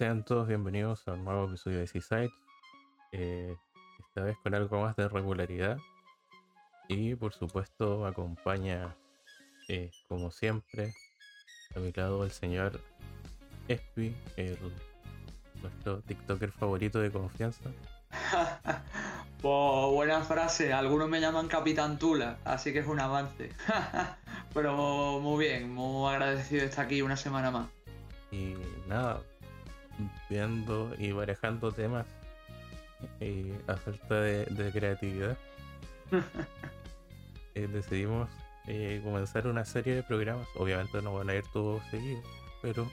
Sean todos bienvenidos a un nuevo episodio de Seaside. Eh, esta vez con algo más de regularidad. Y por supuesto acompaña, eh, como siempre, a mi lado el señor Espi, el, nuestro TikToker favorito de confianza. Pues buena frase, algunos me llaman Capitán Tula, así que es un avance. Pero muy bien, muy agradecido de estar aquí una semana más. Y nada, viendo y barajando temas y a falta de, de creatividad, eh, decidimos eh, comenzar una serie de programas. Obviamente no van a ir todos seguidos, pero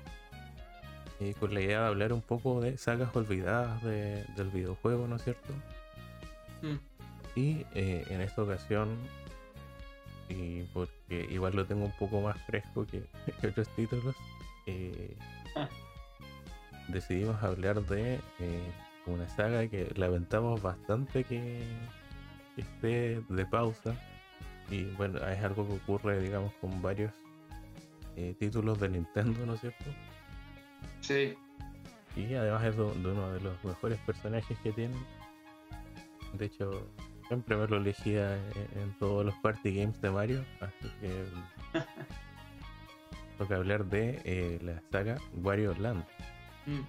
eh, con la idea de hablar un poco de sagas olvidadas de- del videojuego, ¿no es cierto? Mm. Y eh, en esta ocasión, y porque igual lo tengo un poco más fresco que, que otros títulos, eh, Ah. Decidimos hablar de eh, una saga que lamentamos bastante que, esté de pausa. Y bueno, es algo que ocurre, digamos, con varios eh, títulos de Nintendo, ¿no es cierto? Sí, Y además es de de uno de los mejores personajes que tienen. De hecho, siempre me lo elegía en, en todos los party games de Mario. Así que toca hablar de eh, la saga Wario Land. Mm.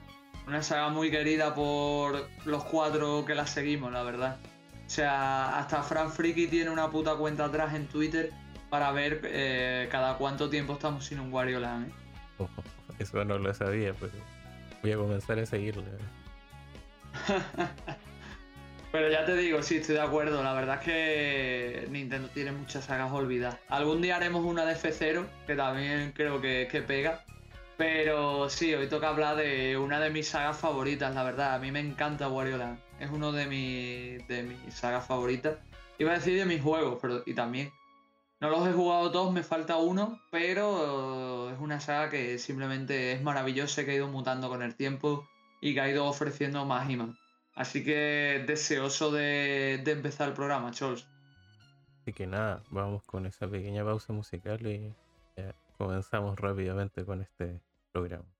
Una saga muy querida por los cuatro que la seguimos, la verdad. O sea, hasta Fran Friki tiene una puta cuenta atrás en Twitter para ver eh, cada cuánto tiempo estamos sin un Wario Land. ¿eh? Eso no lo sabía, pero voy a comenzar a seguirle. Pero ya te digo, sí, estoy de acuerdo. La verdad es que Nintendo tiene muchas sagas olvidadas. Algún día haremos una de F0, que también creo que, que pega. Pero sí, hoy toca hablar de una de mis sagas favoritas, la verdad. A mí me encanta Wario Land. Es uno de, mis de mis sagas favoritas. Iba a decir de mis juegos, pero y también. No los he jugado todos, me falta uno, pero es una saga que simplemente es maravillosa, que ha ido mutando con el tiempo y que ha ido ofreciendo más y más. Así que deseoso de, de empezar el programa, Chols. Así que nada, vamos con esa pequeña pausa musical y comenzamos rápidamente con este programa.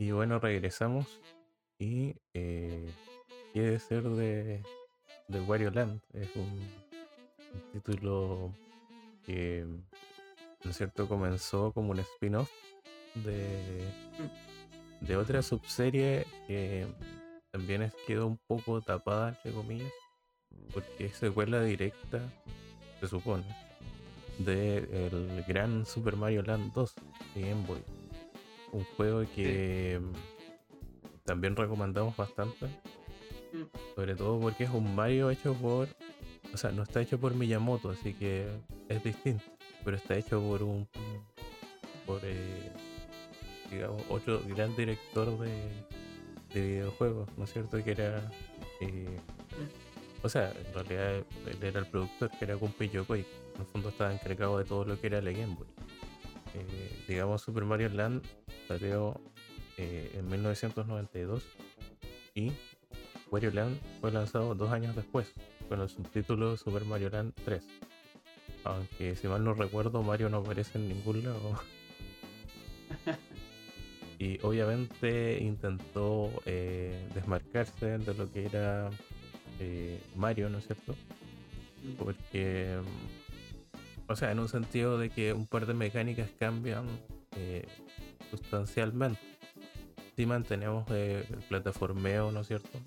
Y bueno, regresamos y eh, quiere ser de, de Wario Land. Es un, un título que, ¿no es cierto?, comenzó como un spin-off de, de otra subserie que también es, quedó un poco tapada, entre comillas, porque es secuela directa, se supone, de el gran Super Mario Land 2 de Game Boy. Un juego que mm, también recomendamos bastante. Mm. Sobre todo porque es un Mario hecho por. O sea, no está hecho por Miyamoto, así que es distinto. Pero está hecho por un. por. eh, digamos, otro gran director de, de videojuegos, ¿no es cierto? Que era. eh, o sea, en realidad él era el productor, que era Gunpei Yokoi. En el fondo estaba encargado de todo lo que era la Game Boy. Eh, digamos, Super Mario Land salió eh, en 1992 y Wario Land fue lanzado dos años después, con el subtítulo Super Mario Land 3. Aunque si mal no recuerdo, Mario no aparece en ningún lado. y obviamente intentó eh, desmarcarse de lo que era eh, Mario, ¿no es cierto? Porque, o sea, en un sentido de que un par de mecánicas cambian eh, sustancialmente. Si mantenemos el plataformeo, ¿no es cierto?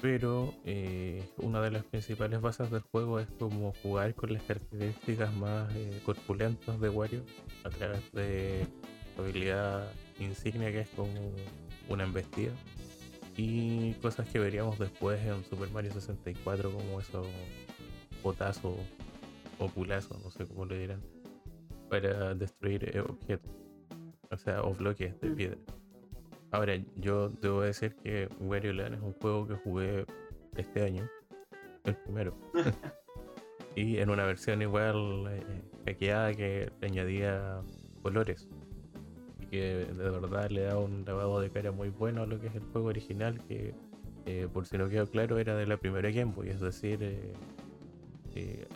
pero eh, una de las principales bases del juego es como jugar con las características más eh, corpulentas de Wario a través de su habilidad insignia que es como una embestida y cosas que veríamos después en Super Mario 64 como esos potazos o culazos, no sé cómo le dirán, para destruir eh, objetos, o sea, o bloques de mm. piedra. Ahora, yo debo decir que Wario Land es un juego que jugué este año, el primero. y en una versión igual eh, hackeada que añadía colores. Y que de verdad le da un lavado de cara muy bueno a lo que es el juego original, que eh, por si no quedó claro era de la primera Game Boy, es decir, eh,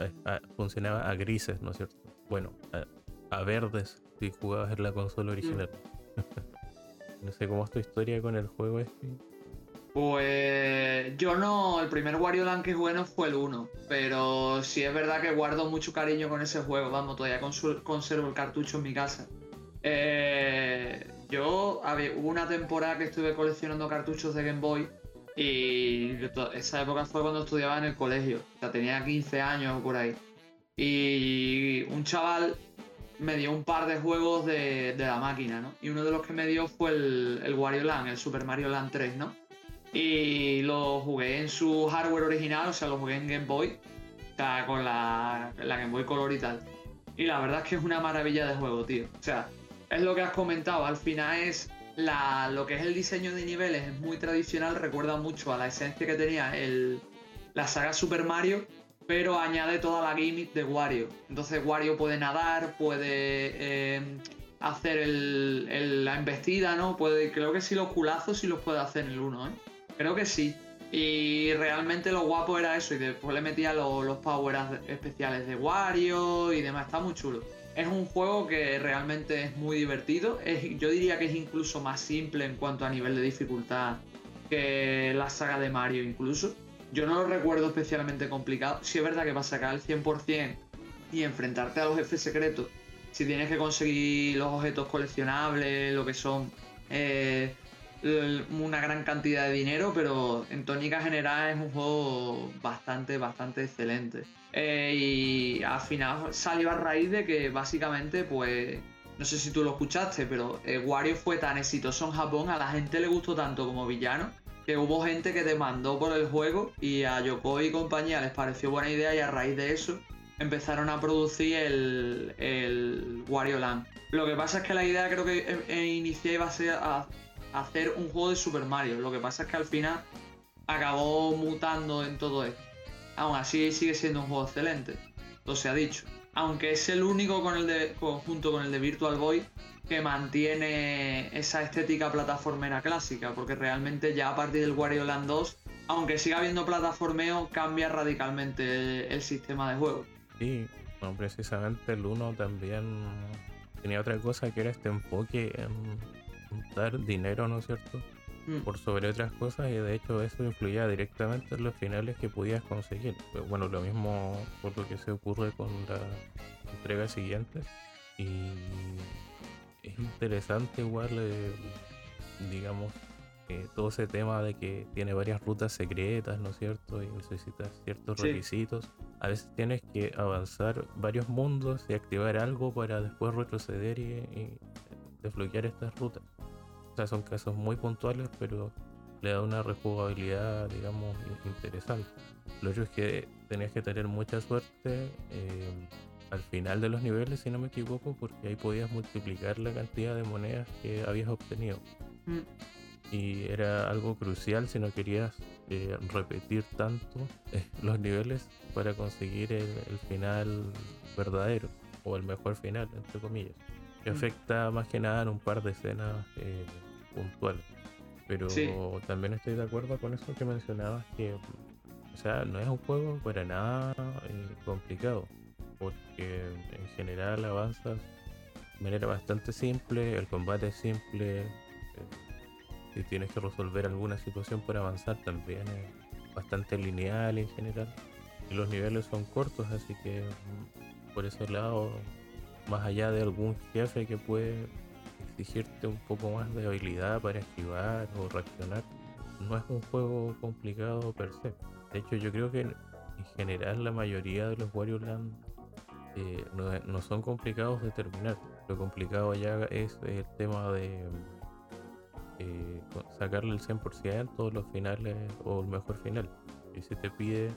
funcionaba a grises, ¿no es cierto? Bueno, a, verdes si jugabas en la consola original. Mm. No sé cómo es tu historia con el juego este. Pues yo no, el primer Wario Land que bueno fue el 1, pero sí es verdad que guardo mucho cariño con ese juego, vamos, todavía conservo el cartucho en mi casa. Eh, yo había, hubo una temporada que estuve coleccionando cartuchos de Game Boy y esa época fue cuando estudiaba en el colegio, o sea, tenía 15 años o por ahí. Y un chaval me dio un par de juegos de, la máquina, ¿no? Y uno de los que me dio fue el, el, Wario Land, el Super Mario Land 3, ¿no? Y lo jugué en su hardware original, o sea, lo jugué en Game Boy, o sea, con la, la Game Boy Color y tal. Y la verdad es que es una maravilla de juego, tío. O sea, es lo que has comentado, al final es la, lo que es el diseño de niveles, es muy tradicional, recuerda mucho a la esencia que tenía el, la saga Super Mario, pero añade toda la gimmick de Wario. Entonces Wario puede nadar, puede em, hacer la embestida, ¿no? Puede, creo que sí los culazos sí los puede hacer en el 1, ¿eh? Creo que sí. Y realmente lo guapo era eso, y después le metía los, powers especiales de Wario y demás, está muy chulo. Es un juego que realmente es muy divertido, yo diría que es incluso más simple en cuanto a nivel de dificultad que la saga de Mario incluso. Yo no lo recuerdo especialmente complicado. Si es verdad que para sacar el 100% y enfrentarte a los jefes secretos, si tienes que conseguir los objetos coleccionables, lo que son eh, una gran cantidad de dinero, pero en tónica general es un juego bastante, bastante excelente. Eh, y al final salió a raíz de que básicamente, pues, no sé si tú lo escuchaste, pero eh, Wario fue tan exitoso en Japón, a la gente le gustó tanto como villano, que hubo gente que demandó por el juego y a Yokoi y compañía les pareció buena idea y a raíz de eso empezaron a producir el, el Wario Land. Lo que pasa es que la idea creo que inicié iba a ser hacer un juego de Super Mario. Lo que pasa es que al final acabó mutando en todo esto. Aún así sigue siendo un juego excelente, todo se ha dicho. Aunque es el único con el de, junto con el de Virtual Boy que mantiene esa estética plataformera clásica, porque realmente ya a partir del Wario Land 2, aunque siga habiendo plataformeo, cambia radicalmente el, sistema de juego. Sí, precisamente el 1 también tenía otra cosa que era este enfoque en dar dinero, ¿no es cierto? Mm. Por sobre otras cosas y de hecho eso influía directamente en los finales que podías conseguir. Pues bueno, lo mismo por lo que se ocurre con la entrega siguiente. Y es interesante igual, eh, digamos, todo ese tema de que tiene varias rutas secretas, ¿no es cierto? Y necesitas ciertos requisitos. A veces tienes que avanzar varios mundos y activar algo para después retroceder y, desbloquear estas rutas. O sea, son casos muy puntuales, pero le da una rejugabilidad, digamos, interesante. Lo otro es que tenías que tener mucha suerte. Eh, al final de los niveles, si no me equivoco, porque ahí podías multiplicar la cantidad de monedas que habías obtenido. Mm. Y era algo crucial si no querías eh, repetir tanto eh, los niveles para conseguir el, final verdadero o el mejor final, entre comillas. Que mm. afecta más que nada en un par de escenas eh, puntuales. Pero también estoy de acuerdo con eso que mencionabas, que o sea, no es un juego para nada complicado, porque en general avanzas de manera bastante simple, el combate es simple, eh, si tienes que resolver alguna situación para avanzar también es bastante lineal en general, y los niveles son cortos, así que mm, por ese lado, más allá de algún jefe que puede exigirte un poco más de habilidad para esquivar o reaccionar, no es un juego complicado per se. De hecho, yo creo que en general la mayoría de los Wario Land eh, no, son complicados de terminar. Lo complicado ya es el tema de eh, sacarle el 100% los finales o el mejor final. Y se te pide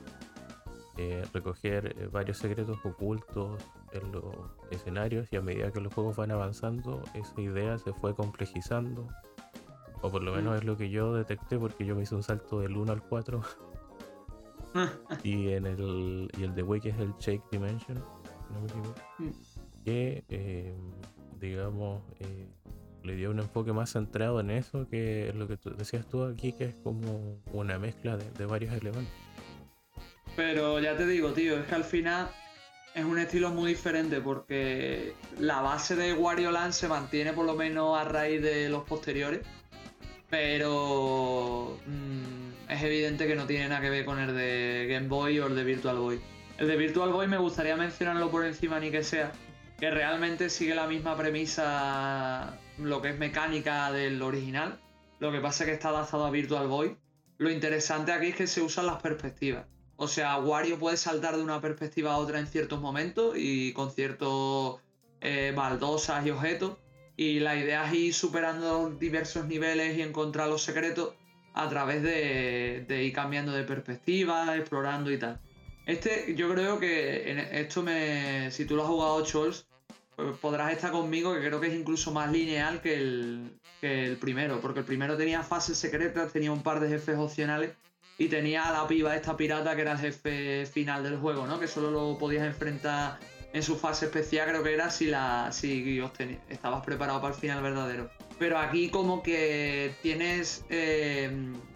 eh, recoger varios secretos ocultos en los escenarios y a medida que los juegos van avanzando, esa idea se fue complejizando. O por lo menos mm. es lo que yo detecté porque yo me hice un salto del 1 al 4 y en el y el de Wake es el Shake Dimension, no me equivoco, mm. que eh, digamos eh, le dio un enfoque más centrado en eso que lo que tú decías tú aquí, que es como una mezcla de, varios elementos. Pero ya te digo, tío, es que al final es un estilo muy diferente porque la base de Wario Land se mantiene por lo menos a raíz de los posteriores, pero mm, es evidente que no tiene nada que ver con el de Game Boy o el de Virtual Boy. El de Virtual Boy me gustaría mencionarlo por encima ni que sea, que realmente sigue la misma premisa, lo que es mecánica del original. Lo que pasa es que está adaptado a Virtual Boy. Lo interesante aquí es que se usan las perspectivas. O sea, Wario puede saltar de una perspectiva a otra en ciertos momentos y con ciertos eh, baldosas y objetos. Y la idea es ir superando diversos niveles y encontrar los secretos a través de, ir cambiando de perspectiva, explorando y tal. Este, yo creo que esto me. Si tú lo has jugado Chols, pues podrás estar conmigo, que creo que es incluso más lineal que el, que el primero. Porque el primero tenía fases secretas, tenía un par de jefes opcionales y tenía a la piba esta pirata que era el jefe final del juego, ¿no? Que solo lo podías enfrentar en su fase especial, creo que era si la. si estabas preparado para el final verdadero. Pero aquí como que tienes eh,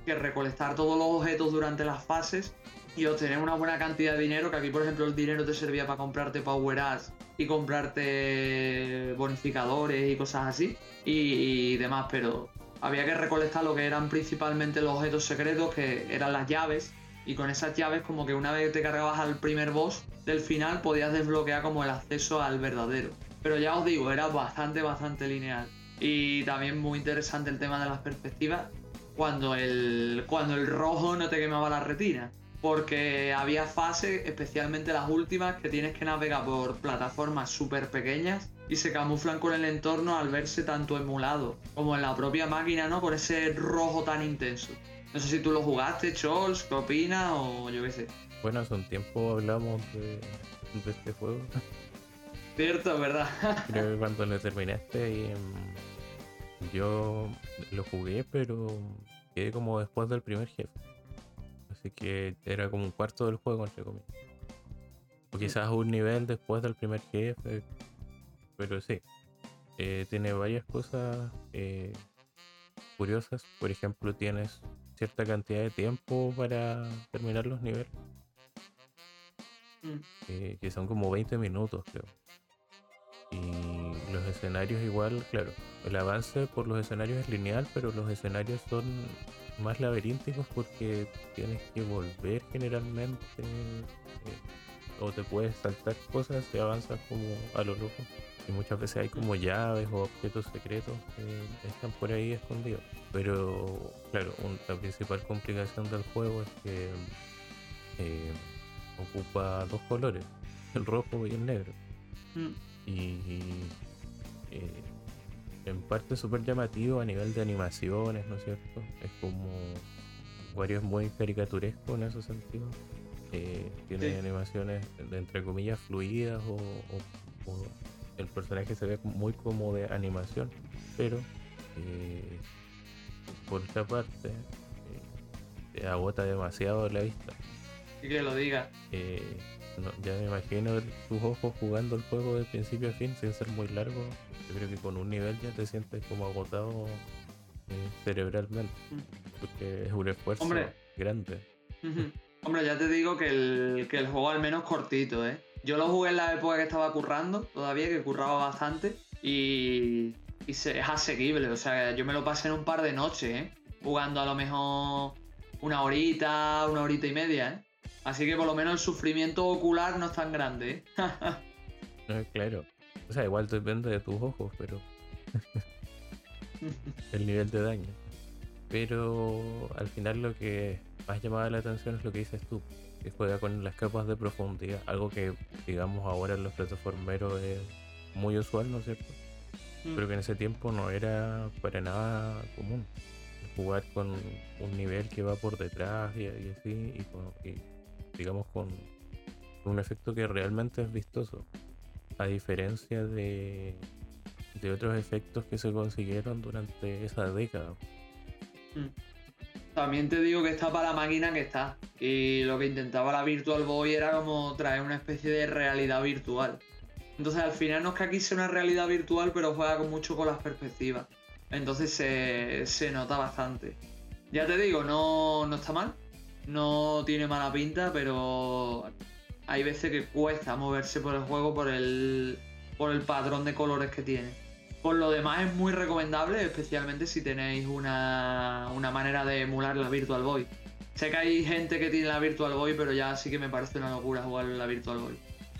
que recolectar todos los objetos durante las fases y obtener una buena cantidad de dinero, que aquí por ejemplo el dinero te servía para comprarte power ups y comprarte bonificadores y cosas así y, demás, pero había que recolectar lo que eran principalmente los objetos secretos, que eran las llaves, y con esas llaves como que una vez te cargabas al primer boss del final podías desbloquear como el acceso al verdadero. Pero ya os digo, era bastante, bastante lineal. Y también muy interesante el tema de las perspectivas cuando el, cuando el rojo no te quemaba la retina. Porque había fases, especialmente las últimas, que tienes que navegar por plataformas súper pequeñas y se camuflan con el entorno al verse tanto emulado como en la propia máquina, ¿no? Con ese rojo tan intenso. No sé si tú lo jugaste, Chols, ¿qué opinas? O yo qué sé. Bueno, hace un tiempo hablamos de, de este juego. Cierto, ¿verdad? Creo que cuando lo terminaste, yo lo jugué, pero quedé como después del primer jefe. Así que era como un cuarto del juego, entre comillas. O quizás un nivel después del primer jefe. Pero sí. Eh, tiene varias cosas eh, curiosas. Por ejemplo, tienes cierta cantidad de tiempo para terminar los niveles. Mm. Eh, que son como 20 minutos, creo. Y los escenarios igual, claro, el avance por los escenarios es lineal, pero los escenarios son más laberínticos porque tienes que volver generalmente eh, o te puedes saltar cosas y avanzas como a lo loco. Y muchas veces hay como llaves o objetos secretos que están por ahí escondidos. Pero claro, la principal complicación del juego es que eh, ocupa dos colores, el rojo y el negro. Mm y eh, en parte súper llamativo a nivel de animaciones, ¿no es cierto? Es como Wario es muy caricaturesco en ese sentido. Eh, tiene animaciones de, entre comillas fluidas o, el personaje se ve muy como de animación, pero eh, por esta parte te agota demasiado la vista. Y que lo diga ya me imagino tus ojos jugando el juego de principio a fin sin ser muy largo. Yo creo que con un nivel ya te sientes como agotado eh, cerebralmente, porque es un esfuerzo Hombre. grande. Hombre, ya te digo que el, que el juego al menos cortito, ¿eh? Yo lo jugué en la época que estaba currando, todavía, que curraba bastante, y, y se- es asequible. O sea, yo me lo pasé en un par de noches, ¿eh? Jugando a lo mejor una horita, una horita y media, ¿eh? Así que por lo menos el sufrimiento ocular no es tan grande, ¿eh? No, claro. O sea, igual depende de tus ojos, pero el nivel de daño. Pero al final lo que más llamaba la atención es lo que dices tú, que juega con las capas de profundidad, algo que digamos ahora en los plataformeros es muy usual, ¿no es cierto? Pero que en ese tiempo no era para nada común. Jugar con un nivel que va por detrás y, y así, y, con- y, digamos con un efecto que realmente es vistoso. A diferencia de, de otros efectos que se consiguieron durante esa década. También te digo que está para la máquina que está. Y lo que intentaba la Virtual Boy era como traer una especie de realidad virtual. Entonces al final no es que aquí sea una realidad virtual, pero juega mucho con las perspectivas. Entonces se, se nota bastante. Ya te digo, no, no está mal. No tiene mala pinta, pero hay veces que cuesta moverse por el juego por el, por el patrón de colores que tiene. Por lo demás es muy recomendable, especialmente si tenéis una, una manera de emular la Virtual Boy. Sé que hay gente que tiene la Virtual Boy, pero ya sí que me parece una locura jugar la Virtual Boy.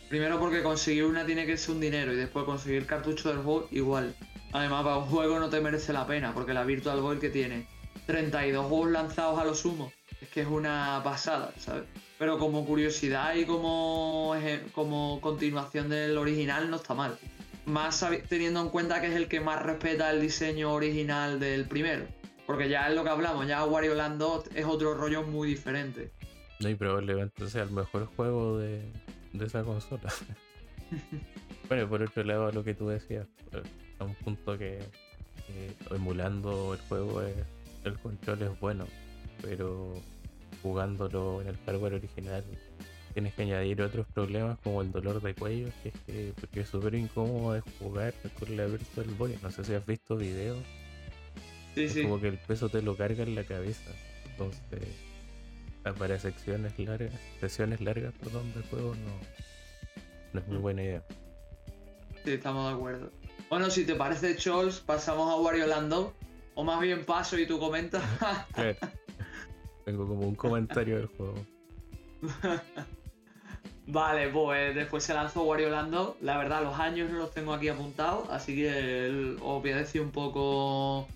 Primero porque conseguir una tiene que ser un dinero y después conseguir cartucho del juego igual. Además para un juego no te merece la pena porque la Virtual Boy que tiene 32 juegos lanzados a lo sumo es que es una pasada, ¿sabes? Pero como curiosidad y como, como continuación del original no está mal. Más teniendo en cuenta que es el que más respeta el diseño original del primero. Porque ya es lo que hablamos, ya Wario Land 2 es otro rollo muy diferente. No, y probablemente sea el mejor juego de, de esa consola. bueno, por otro lado, lo que tú decías, eh, a un punto que eh, emulando el juego es- el control es bueno, pero jugándolo en el hardware original tienes que añadir otros problemas como el dolor de cuello, que es que porque es súper incómodo de jugar con la Virtual Boy. No sé si has visto videos, Sí, es sí. como que el peso te lo carga en la cabeza. Entonces, ah, para secciones largas, sesiones largas, perdón, del juego no, no es muy Mm. buena idea. Sí, estamos de acuerdo. Bueno, si te parece, Chols, pasamos a Wario Land 2. O más bien paso y tú comentas. Tengo como un comentario del juego. vale, pues después se lanzó Wario Land 2. La verdad, los años no los tengo aquí apuntados, así que os voy a decir un poco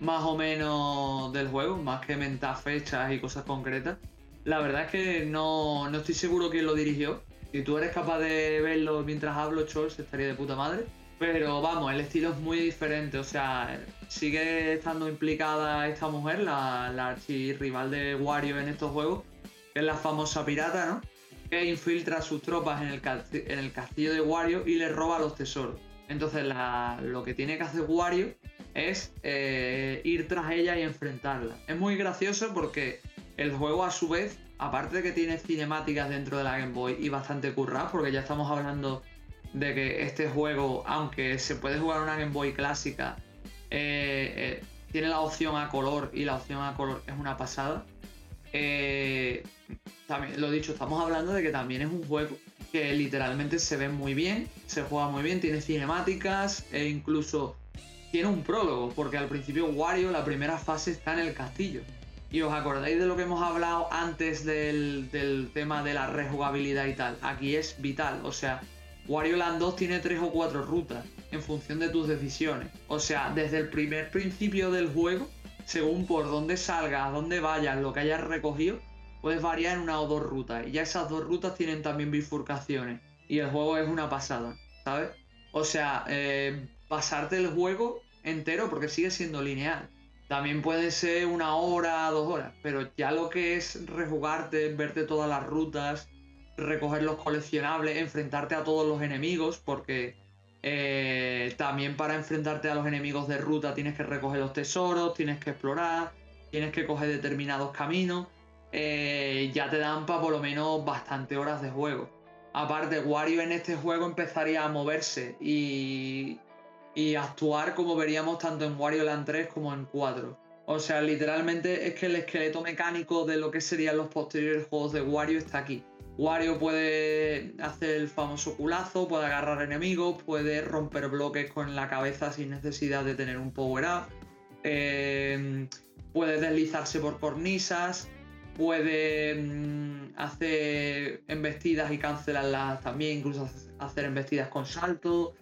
más o menos del juego, más que mentar fechas y cosas concretas. La verdad es que no, no estoy seguro quién lo dirigió. Si tú eres capaz de verlo mientras hablo, Chols, estaría de puta madre. Pero vamos, el estilo es muy diferente. O sea, sigue estando implicada esta mujer, la, la archirrival de Wario en estos juegos, que es la famosa pirata, ¿no? Que infiltra sus tropas en el, en el castillo de Wario y le roba los tesoros. Entonces, lo que tiene que hacer Wario es eh, ir tras ella y enfrentarla. Es muy gracioso porque el juego, a su vez, aparte de que tiene cinemáticas dentro de la Game Boy y bastante curradas, porque ya estamos hablando de que este juego, aunque se puede jugar una Game Boy clásica, eh, eh, tiene la opción a color y la opción a color es una pasada. Eh, también, lo dicho, estamos hablando de que también es un juego que literalmente se ve muy bien, se juega muy bien, tiene cinemáticas e incluso tiene un prólogo, porque al principio Wario, la primera fase, está en el castillo. Y os acordáis de lo que hemos hablado antes del, del tema de la rejugabilidad y tal. Aquí es vital, o sea, Wario Land 2 tiene tres o cuatro rutas en función de tus decisiones. O sea, desde el primer principio del juego, según por dónde salgas, dónde vayas, lo que hayas recogido, puedes variar en una o dos rutas. Y ya esas dos rutas tienen también bifurcaciones. Y el juego es una pasada, ¿sabes? O sea, eh, pasarte el juego entero porque sigue siendo lineal. También puede ser una hora, dos horas, pero ya lo que es rejugarte, verte todas las rutas, recoger los coleccionables, enfrentarte a todos los enemigos, porque eh, también para enfrentarte a los enemigos de ruta tienes que recoger los tesoros, tienes que explorar, tienes que coger determinados caminos, eh, ya te dan para por lo menos bastante horas de juego. Aparte, Wario en este juego empezaría a moverse y, y actuar como veríamos tanto en Wario Land 3 como en 4. O sea, literalmente es que el esqueleto mecánico de lo que serían los posteriores juegos de Wario está aquí. Wario puede hacer el famoso culazo, puede agarrar enemigos, puede romper bloques con la cabeza sin necesidad de tener un power up, eh, puede deslizarse por cornisas, puede mm, hacer embestidas y cancelarlas también, incluso hacer embestidas con salto.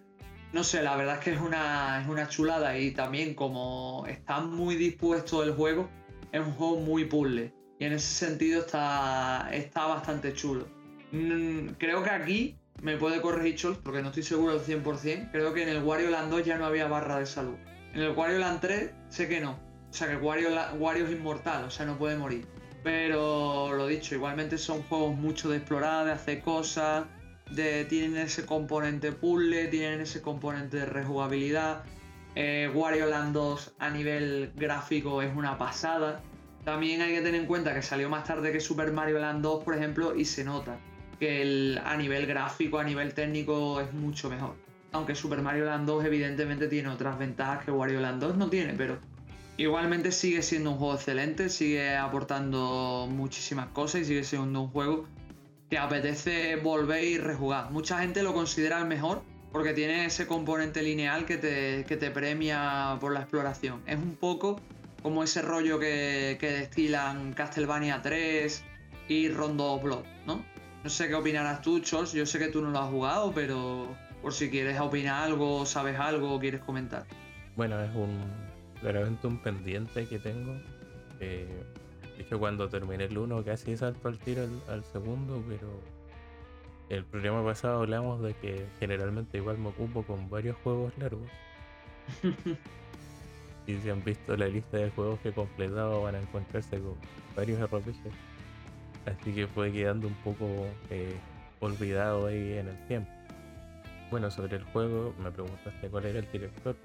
No sé, la verdad es que es una, es una chulada y también como está muy dispuesto el juego, es un juego muy puzzle. Y en ese sentido está, está bastante chulo. Mm, creo que aquí me puede corregir Chols porque no estoy seguro del 100%. Creo que en el Wario Land 2 ya no había barra de salud. En el Wario Land 3 sé que no. O sea que Wario, Wario es inmortal, o sea, no puede morir. Pero lo dicho, igualmente son juegos mucho de explorar, de hacer cosas, de, tienen ese componente puzzle, tienen ese componente de rejugabilidad. Eh, Wario Land 2 a nivel gráfico es una pasada. También hay que tener en cuenta que salió más tarde que Super Mario Land 2, por ejemplo, y se nota que a nivel gráfico, a nivel técnico es mucho mejor. Aunque Super Mario Land 2 evidentemente tiene otras ventajas que Wario Land 2 no tiene, pero Igualmente sigue siendo un juego excelente, sigue aportando muchísimas cosas y sigue siendo un juego que apetece volver y rejugar. Mucha gente lo considera el mejor porque tiene ese componente lineal que te, te premia por la exploración. Es un poco como ese rollo que, destilan Castlevania 3 y Rondo Blood, ¿no? No sé qué opinarás tú, Chols. Yo sé que tú no lo has jugado, pero por si quieres opinar algo, sabes algo o quieres comentar. Bueno, es un claramente un pendiente que tengo. Eh, cuando terminé el 1 casi salto al tiro al, segundo, pero el programa pasado hablamos de que generalmente igual me ocupo con varios juegos largos. y si han visto la lista de juegos que he completado van a encontrarse con varios RPGs. Así que fue quedando un poco eh, olvidado ahí en el tiempo. Bueno, sobre el juego me preguntaste cuál era el director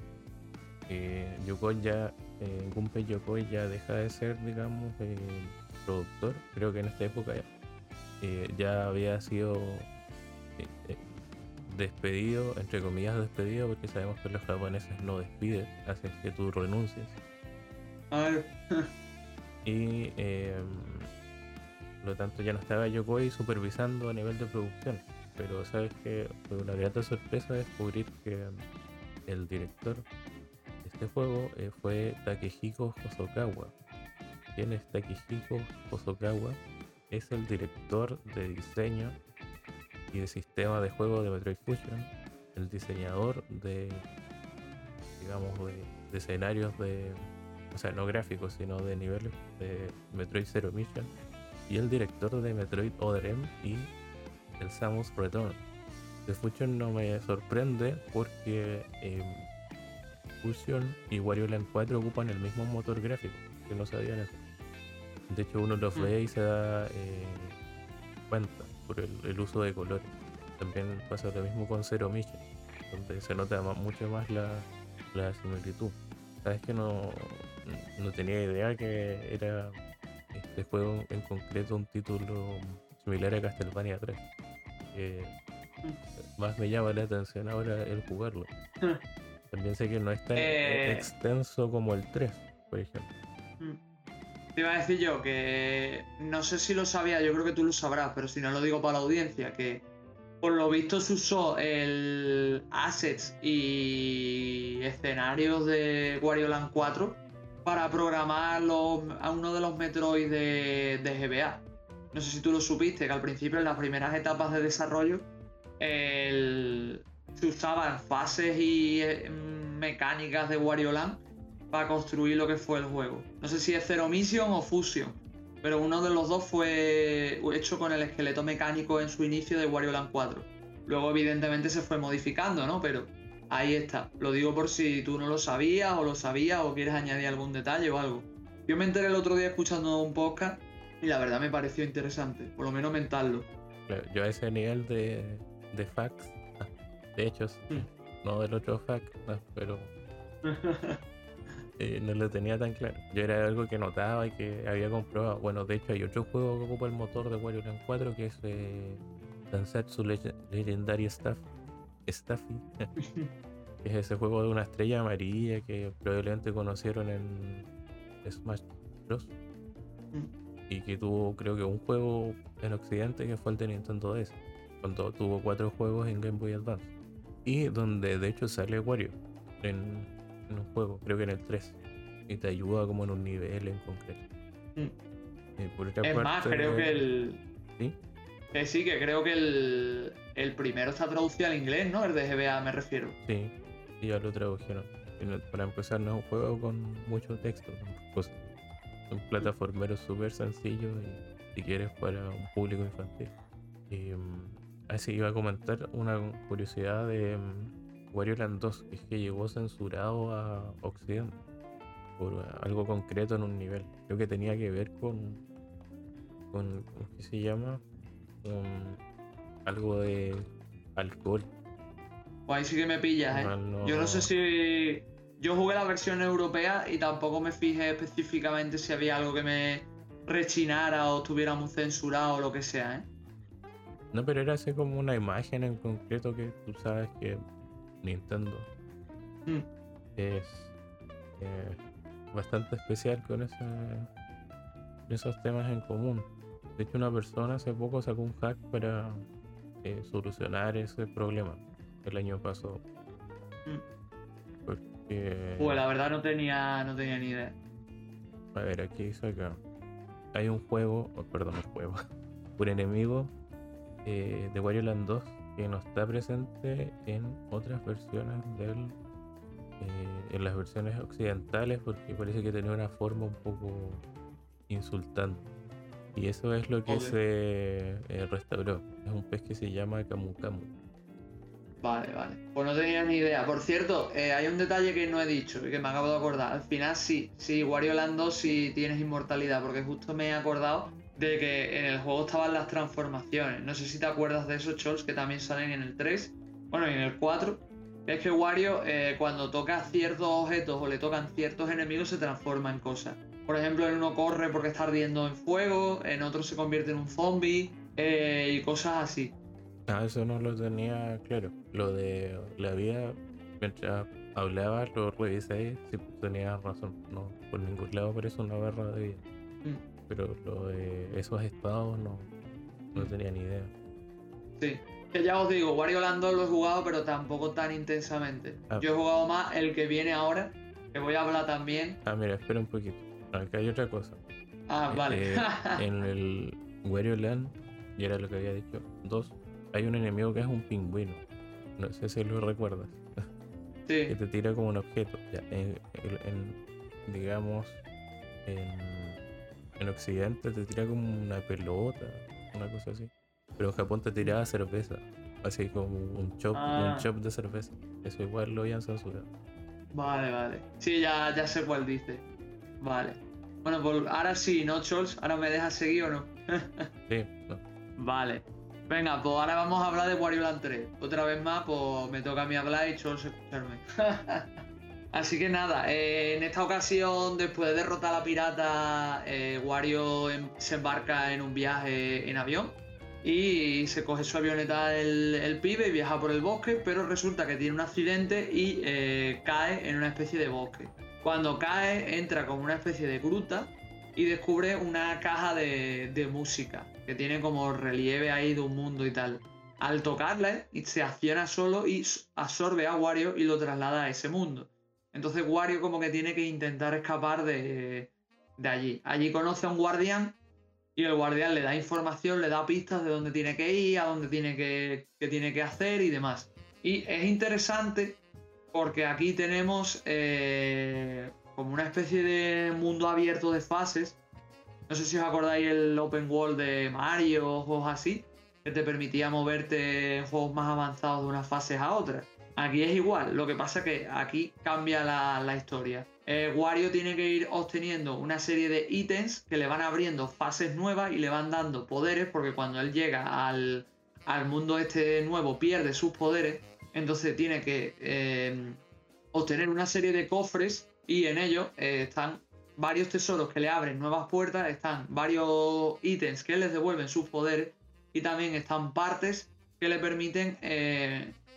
eh, Yokoi ya, eh, Gunpei Yokoi ya deja de ser, digamos, eh, productor. Creo que en esta época eh, ya había sido despedido, entre comillas despedido, porque sabemos que los japoneses no despiden, hacen que tú renuncies. y por lo tanto ya no estaba Yokoi supervisando a nivel de producción. Pero sabes que fue una grata sorpresa descubrir que el director este juego eh, fue Takehiko Hosokawa. ¿Quién es Takehiko Hosokawa? Es el director de diseño y de sistema de juego de Metroid Fusion, el diseñador de, digamos, de, escenarios de, o sea, no gráficos, sino de niveles de Metroid Zero Mission, y el director de Metroid Other M y el Samus Return. De Fusion no me sorprende porque em, Fusion y Wario Land 4 ocupan el mismo motor gráfico, que no sabían eso. De hecho, uno los ve y se da eh, cuenta por el, uso de colores. También pasa lo mismo con Zero Mission, donde se nota mucho más la, similitud. Sabes que no, no tenía idea que era este juego en concreto un título similar a Castlevania 3. Mm. más me llama la atención ahora el jugarlo. También sé que no es tan eh, extenso como el 3, por ejemplo. Te iba a decir yo que no sé si lo sabía, yo creo que tú lo sabrás, pero si no lo digo para la audiencia, que por lo visto se usó el assets y escenarios de Wario Land 4 para programar a uno de los Metroid de, GBA. No sé si tú lo supiste, que al principio en las primeras etapas de desarrollo se usaban fases y eh, mecánicas de Wario Land para construir lo que fue el juego. No sé si es Zero Mission o Fusion, pero uno de los dos fue hecho con el esqueleto mecánico en su inicio de Wario Land 4. Luego evidentemente se fue modificando, ¿no? Pero ahí está. Lo digo por si tú no lo sabías o lo sabías o quieres añadir algún detalle o algo. Yo me enteré el otro día escuchando un podcast y la verdad me pareció interesante, por lo menos mentarlo. Yo a ese nivel de, de facts de hecho, mm. no del otro fact, pero eh, no lo tenía tan claro. Yo era algo que notaba y que había comprobado. Bueno, de hecho hay otro juego que ocupa el motor de Wario Land 4 que es eh, Dansatsu Legendary Staff, Staffy. Es ese juego de una estrella amarilla que probablemente conocieron en Smash Bros. Mm. Y que tuvo, creo que un juego en Occidente que fue el de Nintendo DS. Cuando tuvo cuatro juegos en Game Boy Advance. Y donde de hecho sale Wario en, en un juego, creo que en el 3. Y te ayuda como en un nivel en concreto. Mm. Y por otra Es más, creo que el. ¿Sí? Que sí, que creo que el, el primero está traducido al inglés, ¿no? El de GBA me refiero. Sí, sí, ya lo tradujeron. Y Para empezar, no es un juego con mucho texto. Pues, un plataformero súper sencillo y si quieres para un público infantil. Y, mm, así iba a comentar una curiosidad de mm, Wario Land 2, que es que llegó censurado a Occidente por algo concreto en un nivel. Creo que tenía que ver con, con ¿cómo que se llama? Con algo de alcohol. Pues ahí sí que me pillas, ¿eh? No- Yo no sé si. Yo jugué la versión europea y tampoco me fijé específicamente si había algo que me rechinara o estuviera muy censurado o lo que sea, ¿eh? No, pero era así como una imagen en concreto que tú sabes que Nintendo Mm. es eh, bastante especial con, ese- esos temas en común. De hecho, una persona hace poco sacó un hack para eh, solucionar ese problema el año pasado. Mm. Porque, Pues la verdad no tenía, no tenía ni idea. a ver, aquí dice acá. Hay un juego, oh, perdón, un juego, un enemigo eh, de Wario Land 2 que no está presente en otras versiones del eh, en las versiones occidentales porque parece que tenía una forma un poco insultante y eso es lo que se eh, restauró es un pez que se llama Camu Camu Vale, vale. Pues no tenía ni idea. Por cierto, eh, hay un detalle que no he dicho y que me acabo de acordar. Al final sí, sí, Wario Land 2 sí tienes inmortalidad, porque justo me he acordado de que en el juego estaban las transformaciones. No sé si te acuerdas de esos chols que también salen en el 3, bueno, y en el 4. Es que Wario eh, cuando toca ciertos objetos o le tocan ciertos enemigos se transforma en cosas. Por ejemplo, en uno corre porque está ardiendo en fuego, en otro se convierte en un zombie eh, y cosas así. ah eso no lo tenía claro lo de la vida mientras hablabas lo revisé y sí tenías razón no por ningún lado aparece una barra de vida Mm. Pero lo de esos estados no no tenía ni idea Sí. Que ya os digo, Wario Land 2 lo he jugado, pero tampoco tan intensamente. Ah. Yo he jugado más el que viene ahora, que voy a hablar también. ah mira espera un poquito acá hay otra cosa Ah, vale. Eh, en el Wario Land, y era lo que había dicho, dos, hay un enemigo que es un pingüino. No sé si lo recuerdas. Que sí. te tira como un objeto. Ya, en, en- en- digamos, en, en Occidente te tira como una pelota, una cosa así. Pero en Japón te tiraba cerveza. Así como un chop, Ah. un chop de cerveza. Eso igual lo habían censurado. Vale, vale. Sí, ya, ya sé cuál dice. Vale. Bueno, pues ahora sí, ¿no, Chols? ¿Ahora me dejas seguir o no? Sí, no. Vale. Venga, pues ahora vamos a hablar de Wario Land 3. Otra vez más, pues me toca a mí hablar y Chols escucharme. Así que nada, eh, en esta ocasión, después de derrotar a la pirata, eh, Wario em- se embarca en un viaje en avión y se coge su avioneta el, pibe y viaja por el bosque, pero resulta que tiene un accidente y eh, cae en una especie de bosque. Cuando cae, entra como una especie de gruta y descubre una caja de, de música que tiene como relieve ahí de un mundo y tal. Al tocarla, y se acciona solo y absorbe a Wario y lo traslada a ese mundo. Entonces Wario como que tiene que intentar escapar de, de allí. Allí conoce a un guardián y el guardián le da información, le da pistas de dónde tiene que ir, a dónde tiene que, tiene que hacer y demás. Y es interesante porque aquí tenemos eh, como una especie de mundo abierto de fases. No sé si os acordáis el open world de Mario o juegos así, que te permitía moverte en juegos más avanzados de unas fases a otras. Aquí es igual, lo que pasa que aquí cambia la, la historia. Eh, Wario tiene que ir obteniendo una serie de ítems que le van abriendo fases nuevas y le van dando poderes, porque cuando él llega al, al mundo este nuevo pierde sus poderes, entonces tiene que eh, obtener una serie de cofres y en ellos eh, están varios tesoros que le abren nuevas puertas, están varios ítems que les devuelven sus poderes y también están partes que le permiten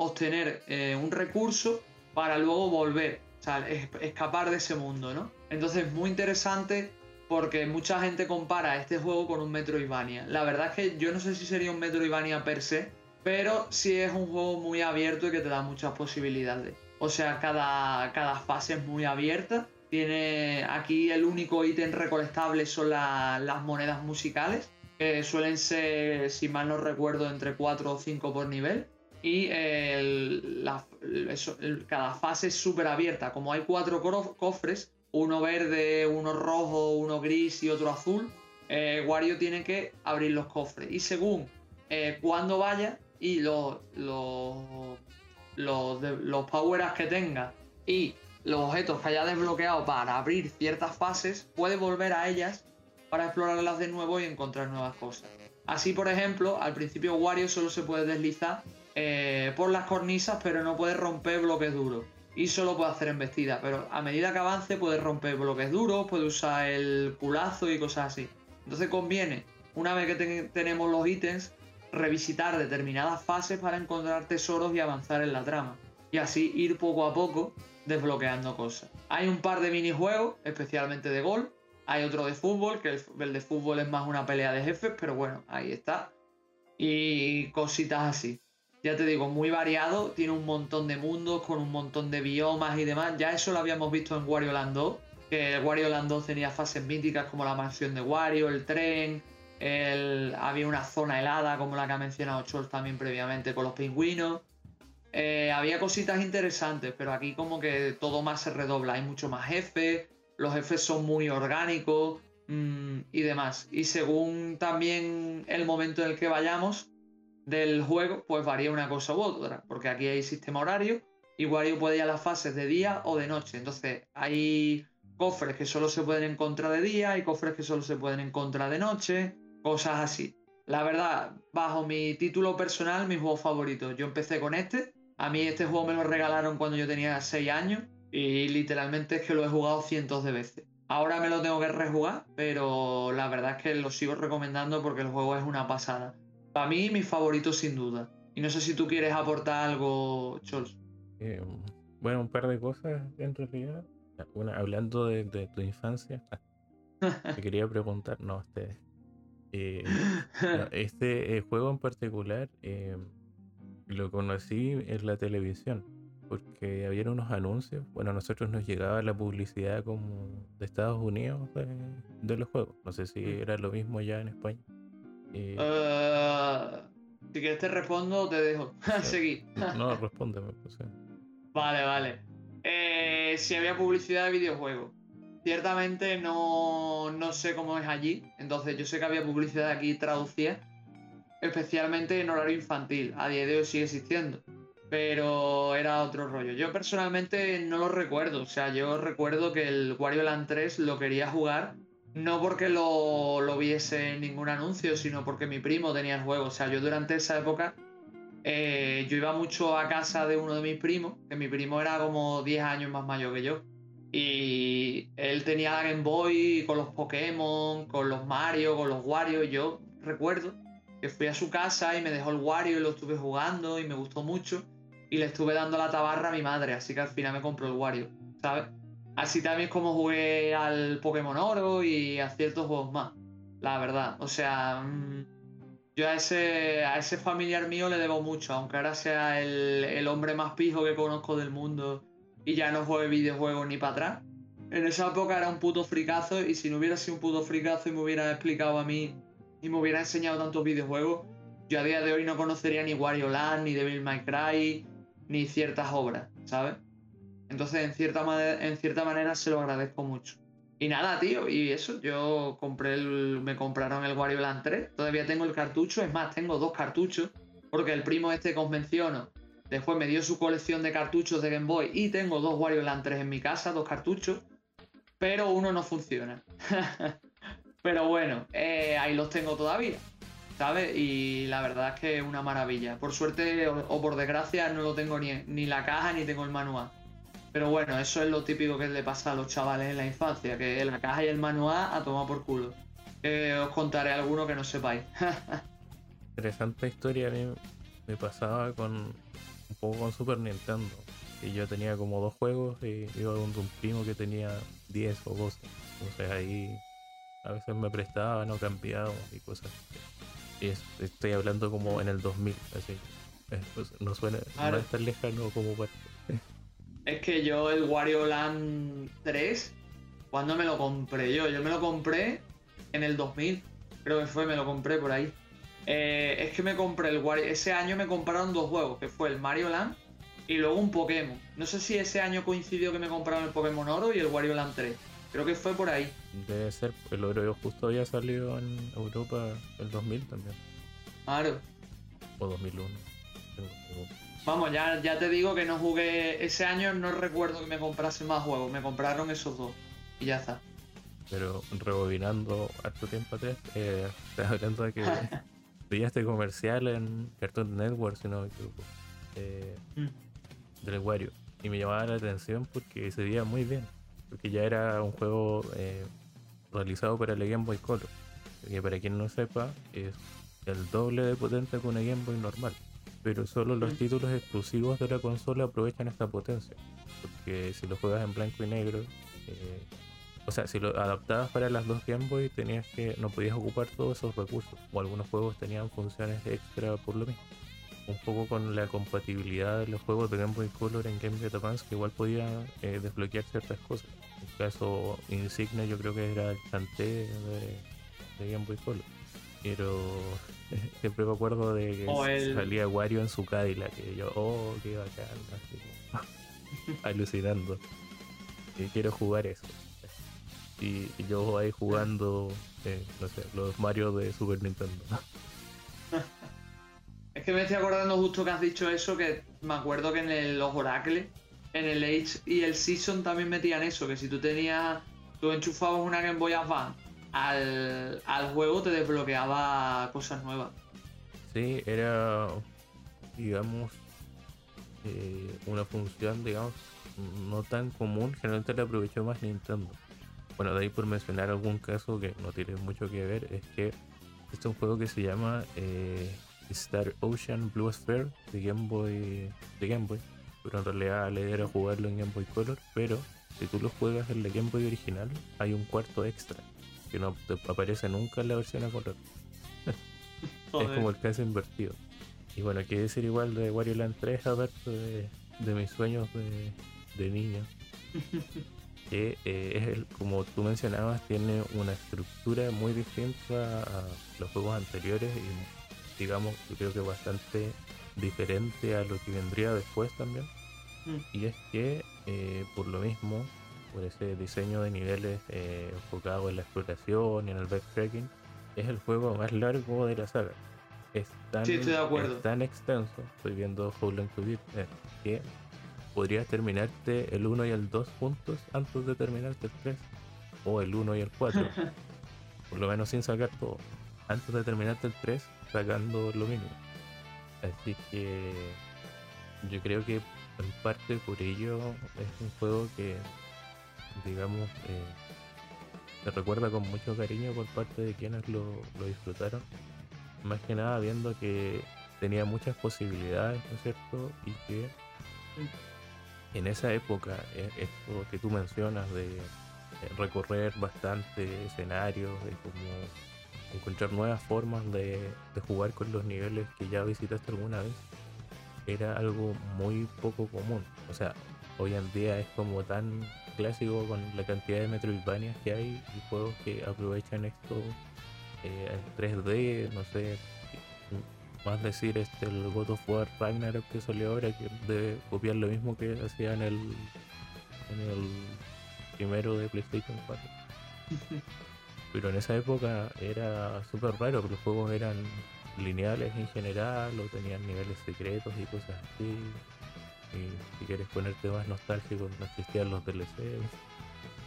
obtener eh, un recurso para luego volver, o sea, escapar de ese mundo, ¿no? Entonces es muy interesante porque mucha gente compara este juego con un Metroidvania. La verdad es que yo no sé si sería un Metroidvania per se, pero sí es un juego muy abierto y que te da muchas posibilidades. O sea, cada, cada fase es muy abierta. Tiene aquí el único ítem recolectable son las monedas musicales, que suelen ser, si mal no recuerdo, entre 4 o 5 por nivel. Y cada fase es súper abierta. Como hay cuatro cofres, uno verde, uno rojo, uno gris y otro azul, eh, Wario tiene que abrir los cofres. Y según eh, cuando vaya y los, los, los, los power que tenga y los objetos que haya desbloqueado para abrir ciertas fases, puede volver a ellas para explorarlas de nuevo y encontrar nuevas cosas. Así, por ejemplo, al principio Wario solo se puede deslizar eh, por las cornisas, pero no puede romper bloques duros y solo puede hacer embestida, pero a medida que avance puede romper bloques duros, puede usar el culazo y cosas así. Entonces conviene, una vez que tenemos los ítems, revisitar determinadas fases para encontrar tesoros y avanzar en la trama. Y así ir poco a poco desbloqueando cosas. Hay un par de minijuegos, especialmente de gol. Hay otro de fútbol, que el de fútbol es más una pelea de jefes, pero bueno, ahí está. Y cositas así ya te digo, muy variado, tiene un montón de mundos con un montón de biomas y demás. Ya eso lo habíamos visto en Wario Land 2, que Wario Land 2 tenía fases míticas como la mansión de Wario, el tren, había una zona helada como la que ha mencionado Chols también previamente con los pingüinos. Eh, había cositas interesantes, pero aquí como que todo más se redobla, hay mucho más jefes, los jefes son muy orgánicos mm, y demás. Y según también el momento en el que vayamos, del juego, pues varía una cosa u otra, porque aquí hay sistema horario y Wario puede ir a las fases de día o de noche. Entonces, hay cofres que solo se pueden encontrar de día, y cofres que solo se pueden encontrar de noche, cosas así. La verdad, bajo mi título personal, mi juego favorito. Yo empecé con este. A mí este juego me lo regalaron cuando yo tenía 6 años y literalmente es que lo he jugado cientos de veces. Ahora me lo tengo que rejugar, pero la verdad es que lo sigo recomendando porque el juego es una pasada. Para mí, mi favorito sin duda. Y no sé si tú quieres aportar algo, Chols. Eh, bueno, un par de cosas en realidad. Una, hablando de, tu infancia, te quería preguntar, no, este, eh, este eh, juego en particular lo conocí en la televisión porque había unos anuncios. Bueno, a nosotros nos llegaba la publicidad como de Estados Unidos de los juegos. No sé si mm. era lo mismo ya en España. Uh, si quieres te respondo o te dejo. Seguir. no, respóndeme. Pues, vale, vale. Eh, si había publicidad de videojuegos. Ciertamente no, no sé cómo es allí. Entonces yo sé que había publicidad aquí traducida. Especialmente en horario infantil. A día de hoy sigue existiendo. Pero era otro rollo. Yo personalmente no lo recuerdo. O sea, yo recuerdo que el Wario Land 3 lo quería jugar no porque lo, lo, viese en ningún anuncio, sino porque mi primo tenía el juego. O sea, yo durante esa época, eh, yo iba mucho a casa de uno de mis primos, que mi primo era como 10 años más mayor que yo. Y él tenía la Game Boy con los Pokémon, con los Mario, con los Wario. Yo recuerdo que fui a su casa y me dejó el Wario y lo estuve jugando y me gustó mucho. Y le estuve dando la tabarra a mi madre, así que al final me compró el Wario, ¿sabes? Así también como jugué al Pokémon Oro y a ciertos juegos más. La verdad. O sea, mm, yo a ese, a ese familiar mío le debo mucho, aunque ahora sea el, hombre más pijo que conozco del mundo y ya no juegue videojuegos ni para atrás. En esa época era un puto fricazo y si no hubiera sido un puto fricazo y me hubiera explicado a mí y me hubiera enseñado tantos videojuegos, yo a día de hoy no conocería ni Wario Land, ni Devil May Cry, ni ciertas obras, ¿sabes? Entonces, en cierta, en cierta manera, se lo agradezco mucho. Y nada, tío, y eso, yo compré el, me compraron el Wario Land 3, todavía tengo el cartucho, es más, tengo dos cartuchos, porque el primo este que os menciono, después me dio su colección de cartuchos de Game Boy y tengo dos Wario Land 3 en mi casa, dos cartuchos, pero uno no funciona. pero bueno, eh, ahí los tengo todavía, ¿sabes? Y la verdad es que es una maravilla. Por suerte o, por desgracia no lo tengo ni, ni la caja ni tengo el manual. Pero bueno, eso es lo típico que le pasa a los chavales en la infancia, que la caja y el manual a tomar por culo. os contaré alguno que no sepáis. Interesante historia, a mí me pasaba con un poco con Super Nintendo. Y yo tenía como dos juegos y iba con un primo que tenía 10 o 12. Entonces ahí a veces me prestaban o cambiaban y cosas. Y estoy hablando como en el 2000, así. Pues, no suena no es tan lejano como para... Es que yo el Wario Land 3, cuando me lo compré yo? Yo me lo compré en el 2000, creo que fue, me lo compré por ahí. Eh, es que me compré el Wario, ese año me compraron dos juegos, que fue el Mario Land y luego un Pokémon. No sé si ese año coincidió que me compraron el Pokémon Oro y el Wario Land 3. Creo que fue por ahí. Debe ser, el Oro justo había salido en Europa el 2000 también. Claro. O 2001. Vamos, ya, ya te digo que no jugué ese año, no recuerdo que me comprase más juegos, me compraron esos dos y ya está. Pero rebobinando harto tiempo atrás, eh, estás hablando de que veía este comercial en Cartoon Network, si no me equivoco, eh, mm. del Wario. Y me llamaba la atención porque se veía muy bien, porque ya era un juego eh, realizado para el Game Boy Color, que para quien no sepa es el doble de potente que una Game Boy normal pero solo los títulos exclusivos de la consola aprovechan esta potencia. Porque si lo juegas en blanco y negro, eh, o sea, si lo adaptabas para las dos Game Boy, tenías que no podías ocupar todos esos recursos. O algunos juegos tenían funciones extra por lo mismo. Un poco con la compatibilidad de los juegos de Game Boy Color en Game Boy Advance, que igual podía eh, desbloquear ciertas cosas. En el caso insignia, yo creo que era el Chanté de, de Game Boy Color. Pero Siempre me acuerdo de que salía Wario en su Cadillac. Y yo, oh, qué bacán. Así, alucinando. Y quiero jugar eso. Y, yo ahí jugando, eh, no sé, los Mario de Super Nintendo. Es que me estoy acordando justo que has dicho eso, que me acuerdo que en los Oracle, en el Age y el Season también metían eso, que si tú tenías, tú enchufabas una Game Boy Advance al, juego te desbloqueaba cosas nuevas. Sí, era, digamos, eh, una función, digamos, no tan común, generalmente la aprovechó más Nintendo. Bueno, de ahí por mencionar algún caso que no tiene mucho que ver, es que este es un juego que se llama eh, Star Ocean Blue Sphere de Game Boy, de Game Boy, pero en realidad la idea era jugarlo en Game Boy Color, pero si tú lo juegas en la Game Boy original, hay un cuarto extra que no aparece nunca en la versión a color. es como el caso invertido. Y bueno, quiere decir igual de Wario Land 3, aparte de, de mis sueños de, de niño. que eh, es el, como tú mencionabas, tiene una estructura muy distinta a los juegos anteriores y digamos, yo creo que bastante diferente a lo que vendría después también. Mm. Y es que eh, por lo mismo por ese diseño de niveles eh, enfocado en la exploración y en el backtracking, es el juego más largo de la saga. Es tan, tan extenso, estoy viendo How Long to Beat, eh, que podrías terminarte el 1 y el 2 juntos antes de terminarte el 3, o el 1 y el 4, por lo menos sin sacar todo, antes de terminarte el 3, sacando lo mínimo. Así que yo creo que en parte por ello es un juego que digamos, eh, se recuerda con mucho cariño por parte de quienes lo, disfrutaron. Más que nada viendo que tenía muchas posibilidades, ¿no es cierto? Y que en esa época, eh, esto que tú mencionas de recorrer bastante escenarios, de como encontrar nuevas formas de, de, jugar con los niveles que ya visitaste alguna vez, era algo muy poco común. O sea, hoy en día es como tan clásico con la cantidad de Metroidvanias que hay y juegos que aprovechan esto eh, en 3D, no sé, más decir este el God of War Ragnarok que salió ahora que debe copiar lo mismo que hacía en el en el primero de PlayStation 4. Pero en esa época era súper raro, los juegos eran lineales en general o tenían niveles secretos y cosas así. Y si quieres ponerte más nostálgico, no existían los DLC.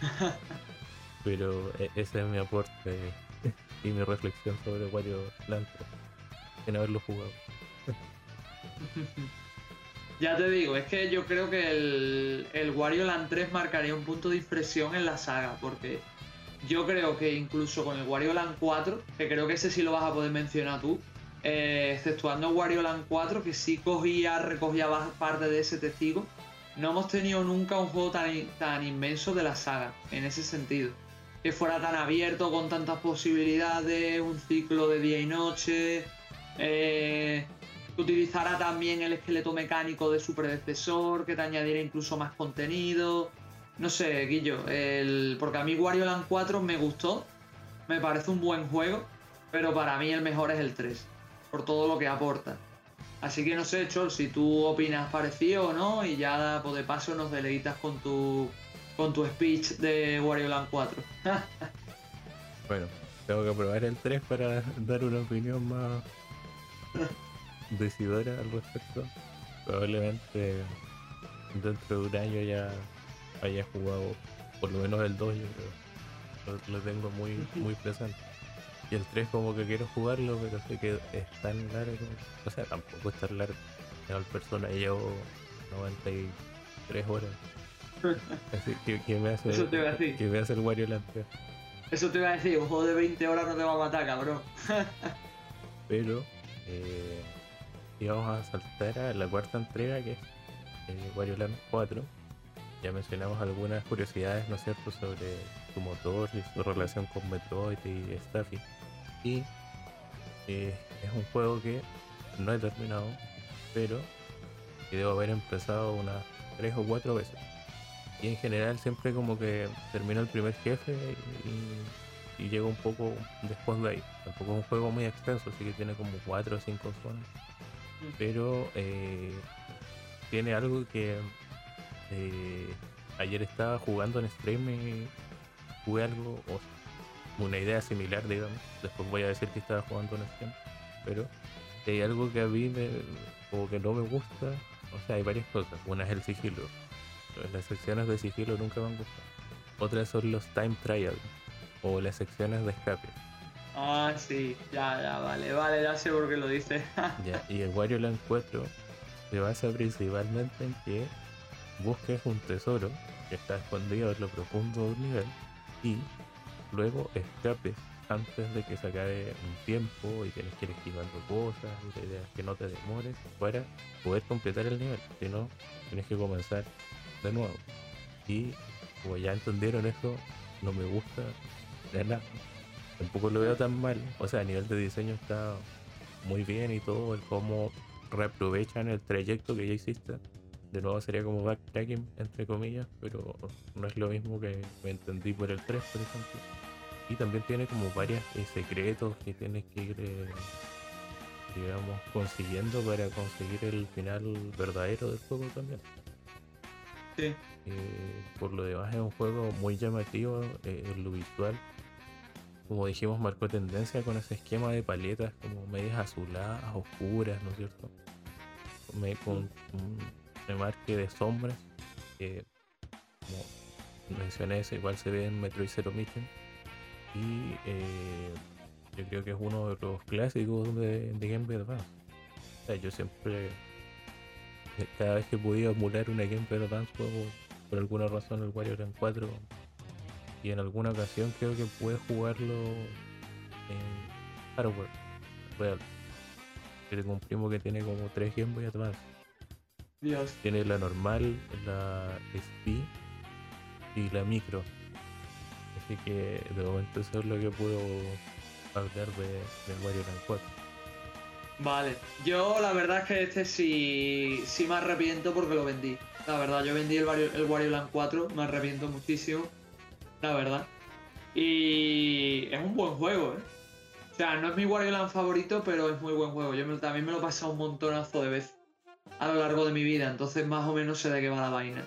Pero e, ese es mi aporte y mi reflexión sobre Wario Land en haberlo jugado. Ya te digo, es que yo creo que el, el Wario Land 3 marcaría un punto de inflexión en la saga, porque yo creo que incluso con el Wario Land 4, que creo que ese sí lo vas a poder mencionar tú, eh, exceptuando Wario Land 4, que sí cogía, recogía parte de ese testigo. no hemos tenido nunca un juego tan, tan inmenso de la saga, en ese sentido. Que fuera tan abierto, con tantas posibilidades, un ciclo de día y noche, eh, que utilizara también el esqueleto mecánico de su predecesor, que te añadiera incluso más contenido. No sé, Guillo, el, porque a mí Wario Land 4 me gustó, me parece un buen juego, pero para mí el mejor es el 3, por todo lo que aporta. Así que no sé, Chol, si tú opinas parecido o no, y ya pues, de paso nos deleitas con tu con tu speech de Wario Land 4. bueno, tengo que probar el 3 para dar una opinión más decidora al respecto. Probablemente dentro de un año ya haya jugado por lo menos el 2, yo creo. Lo, tengo muy, muy presente. Y el 3 como que quiero jugarlo, pero sé que es tan largo. O sea, tampoco es tan largo. El persona llevo 93 horas. Así que, me hace, Eso te iba a decir. Que me hace el Wario Land Eso te iba a decir, un juego de 20 horas no te va a matar, cabrón. pero eh, íbamos a saltar a la cuarta entrega que es eh, Wario Land 4 ya mencionamos algunas curiosidades, ¿no es cierto?, sobre su motor y su relación con Metroid y Staffy. Y eh, es un juego que no he terminado, pero que debo haber empezado unas tres o cuatro veces. Y en general siempre como que termino el primer jefe y, llego un poco después de ahí. Tampoco es un juego muy extenso, así que tiene como cuatro o cinco zonas. Mm. Pero eh, tiene algo que eh, ayer estaba jugando en stream y jugué algo, o una idea similar, digamos. Después voy a decir que estaba jugando en stream. Pero hay algo que a mí me, o que no me gusta. O sea, hay varias cosas. Una es el sigilo. Las secciones de sigilo nunca me han gustado. Otras son los time trials o las secciones de escape. Ah, sí, ya, ya, vale, vale, ya sé por qué lo dices. ya, y el Wario Land 4 se basa principalmente en que busques un tesoro que está escondido en lo profundo del nivel y luego escapes antes de que se acabe un tiempo y tienes que ir esquivando cosas y la idea es que no te demores para poder completar el nivel, si no tienes que comenzar de nuevo. Y como ya entendieron eso, no me gusta de nada. Tampoco lo veo tan mal. O sea, a nivel de diseño está muy bien y todo, el cómo reaprovechan el trayecto que ya hiciste de nuevo sería como backtracking, entre comillas, pero no es lo mismo que me entendí por el 3, por ejemplo. Y también tiene como varios eh, secretos que tienes que ir, eh, digamos, consiguiendo para conseguir el final verdadero del juego también. Sí. Eh, por lo demás es un juego muy llamativo en lo visual. Como dijimos, marcó tendencia con ese esquema de paletas como medias azuladas, oscuras, ¿no es cierto? Me, con, me marque de sombras, que como mencioné, igual se ve en Metroid Zero Mission. Y eh, yo creo que es uno de los clásicos de, Game Boy Advance. Yo siempre, cada vez que podido emular una Game Boy Advance, juego por alguna razón el Wario Land 4. Y en alguna ocasión creo que pude jugarlo en hardware real. Tengo un primo que tiene como 3 Game Boy Advance tiene la normal, la SP y la micro. Así que de momento eso es lo que puedo hablar de, de Wario Land 4. Vale, yo la verdad es que este sí, sí me arrepiento porque lo vendí. La verdad, yo vendí el Wario, el Wario Land 4, me arrepiento muchísimo. La verdad. Y es un buen juego, ¿eh? O sea, no es mi Wario Land favorito, pero es muy buen juego. Yo también me lo he pasado un montonazo de veces a lo largo de mi vida, entonces más o menos sé de qué va la vaina.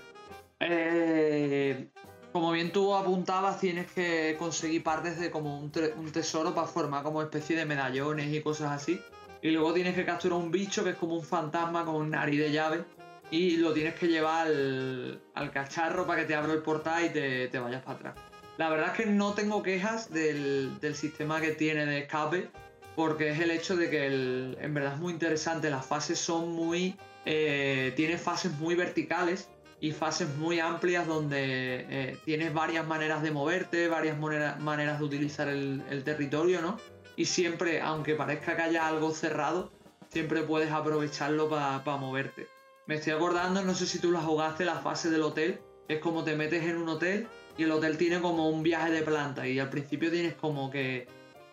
Eh, como bien tú apuntabas, tienes que conseguir partes de como un, tesoro para formar como especie de medallones y cosas así. Y luego tienes que capturar un bicho que es como un fantasma con un nariz de llave. Y lo tienes que llevar al, cacharro para que te abra el portal y te, vayas para atrás. La verdad es que no tengo quejas del, del sistema que tiene de escape porque es el hecho de que en verdad es muy interesante, las fases son muy... Eh, tiene fases muy verticales y fases muy amplias donde eh, tienes varias maneras de moverte, varias maneras de utilizar el, territorio, ¿no? Y siempre, aunque parezca que haya algo cerrado, siempre puedes aprovecharlo para moverte. Me estoy acordando, no sé si tú la jugaste, la fase del hotel. Es como te metes en un hotel y el hotel tiene como un viaje de planta y al principio tienes como que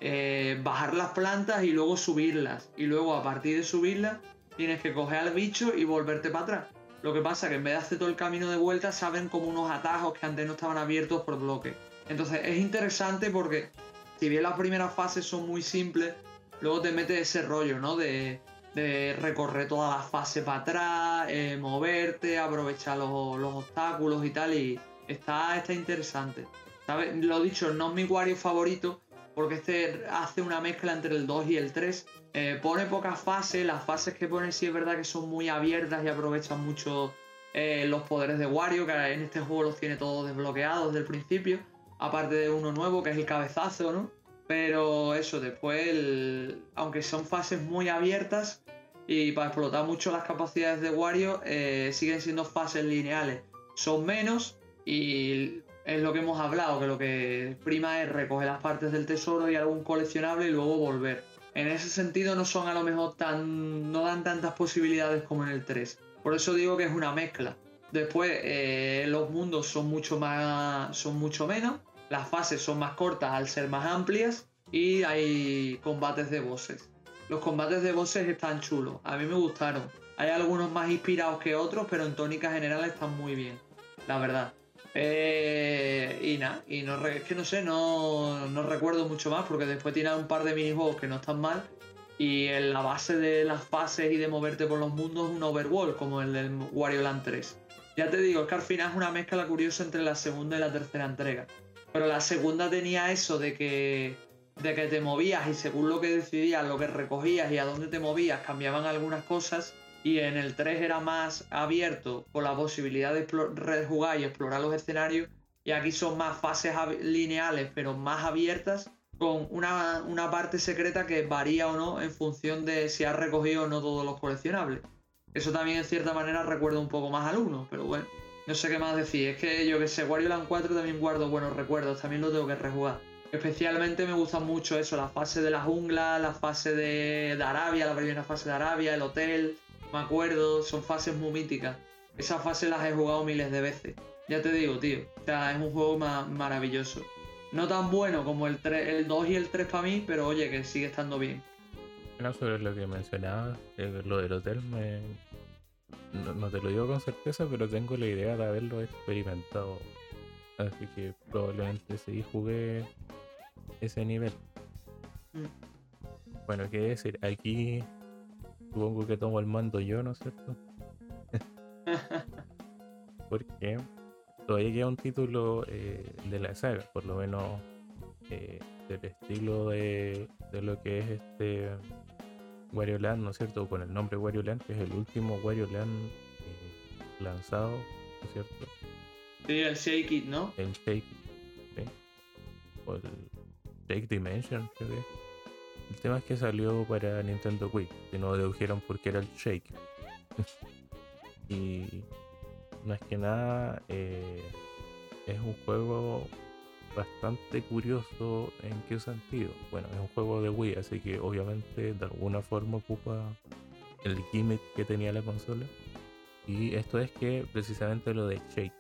eh, bajar las plantas y luego subirlas. Y luego a partir de subirlas tienes que coger al bicho y volverte para atrás. Lo que pasa es que en vez de hacer todo el camino de vuelta, saben como unos atajos que antes no estaban abiertos por bloque. Entonces es interesante porque si bien las primeras fases son muy simples, luego te metes ese rollo, ¿no? De, recorrer toda la fase para atrás, eh, moverte, aprovechar los, obstáculos y tal. Y está, está interesante. Lo dicho, no es mi Wario favorito, porque este hace una mezcla entre el 2 y el 3. Eh, pone pocas fases, las fases que pone sí es verdad que son muy abiertas y aprovechan mucho eh, los poderes de Wario, que en este juego los tiene todos desbloqueados desde el principio, aparte de uno nuevo que es el cabezazo, ¿no? Pero eso, después, aunque son fases muy abiertas y para explotar mucho las capacidades de Wario, eh, siguen siendo fases lineales. Son menos y es lo que hemos hablado, que lo que prima es recoger las partes del tesoro y algún coleccionable y luego volver. En ese sentido no son a lo mejor tan. no dan tantas posibilidades como en el 3. Por eso digo que es una mezcla. Después eh, los mundos son mucho más. son mucho menos. Las fases son más cortas al ser más amplias. Y hay combates de bosses. Los combates de bosses están chulos. A mí me gustaron. Hay algunos más inspirados que otros, pero en tónica general están muy bien. La verdad. Eh, y nada, y no, es que no sé, no, no, recuerdo mucho más porque después tiene un par de minijuegos que no están mal. Y en la base de las fases y de moverte por los mundos un overworld, como el del Wario Land 3. Ya te digo, es que al final es una mezcla curiosa entre la segunda y la tercera entrega. Pero la segunda tenía eso de que, de que te movías y según lo que decidías, lo que recogías y a dónde te movías, cambiaban algunas cosas y en el 3 era más abierto con la posibilidad de rejugar y explorar los escenarios y aquí son más fases lineales pero más abiertas con una, parte secreta que varía o no en función de si has recogido o no todos los coleccionables. Eso también en cierta manera recuerda un poco más al 1, pero bueno, no sé qué más decir. Es que yo que sé, Wario Land 4 también guardo buenos recuerdos, también lo tengo que rejugar. Especialmente me gusta mucho eso, la fase de la jungla, la fase de Arabia, la primera fase de Arabia, el hotel, me acuerdo, son fases muy míticas. Esas fases las he jugado miles de veces. Ya te digo, tío. O sea, es un juego maravilloso. No tan bueno como el, 3, el 2 y el 3 para mí, pero oye, que sigue estando bien. No, sobre lo que mencionabas, eh, lo del hotel, me... no, te lo digo con certeza, pero tengo la idea de haberlo experimentado. Así que probablemente sí jugué ese nivel. Mm. Bueno, qué decir, aquí Supongo que tomo el mando yo, ¿no es cierto? Porque todavía queda un título eh, de la saga, por lo menos eh, del estilo de, lo que es este Wario Land, ¿no es cierto? Con el nombre Wario Land, que es el último Wario Land eh, lanzado, ¿no es cierto? El Shake It, ¿no? El Shake It, ¿sí? O el Shake Dimension, creo que el tema es que salió para Nintendo Wii, que no dedujeron porque era el Shake. y más que nada eh, es un juego bastante curioso en qué sentido. Bueno, es un juego de Wii, así que obviamente de alguna forma ocupa el gimmick que tenía la consola. Y esto es que precisamente lo de Shake,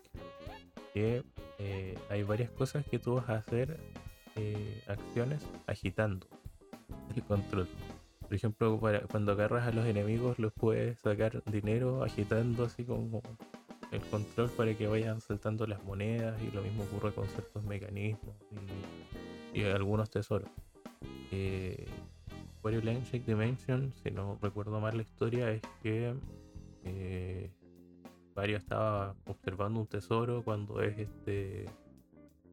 que eh, hay varias cosas que tú vas a hacer, eh, acciones agitando el control. Por ejemplo, cuando agarras a los enemigos los puedes sacar dinero agitando así como el control para que vayan saltando las monedas y lo mismo ocurre con ciertos mecanismos y, algunos tesoros. Eh, Wario Shake Dimension, si no recuerdo mal la historia, es que eh, estaba observando un tesoro cuando es este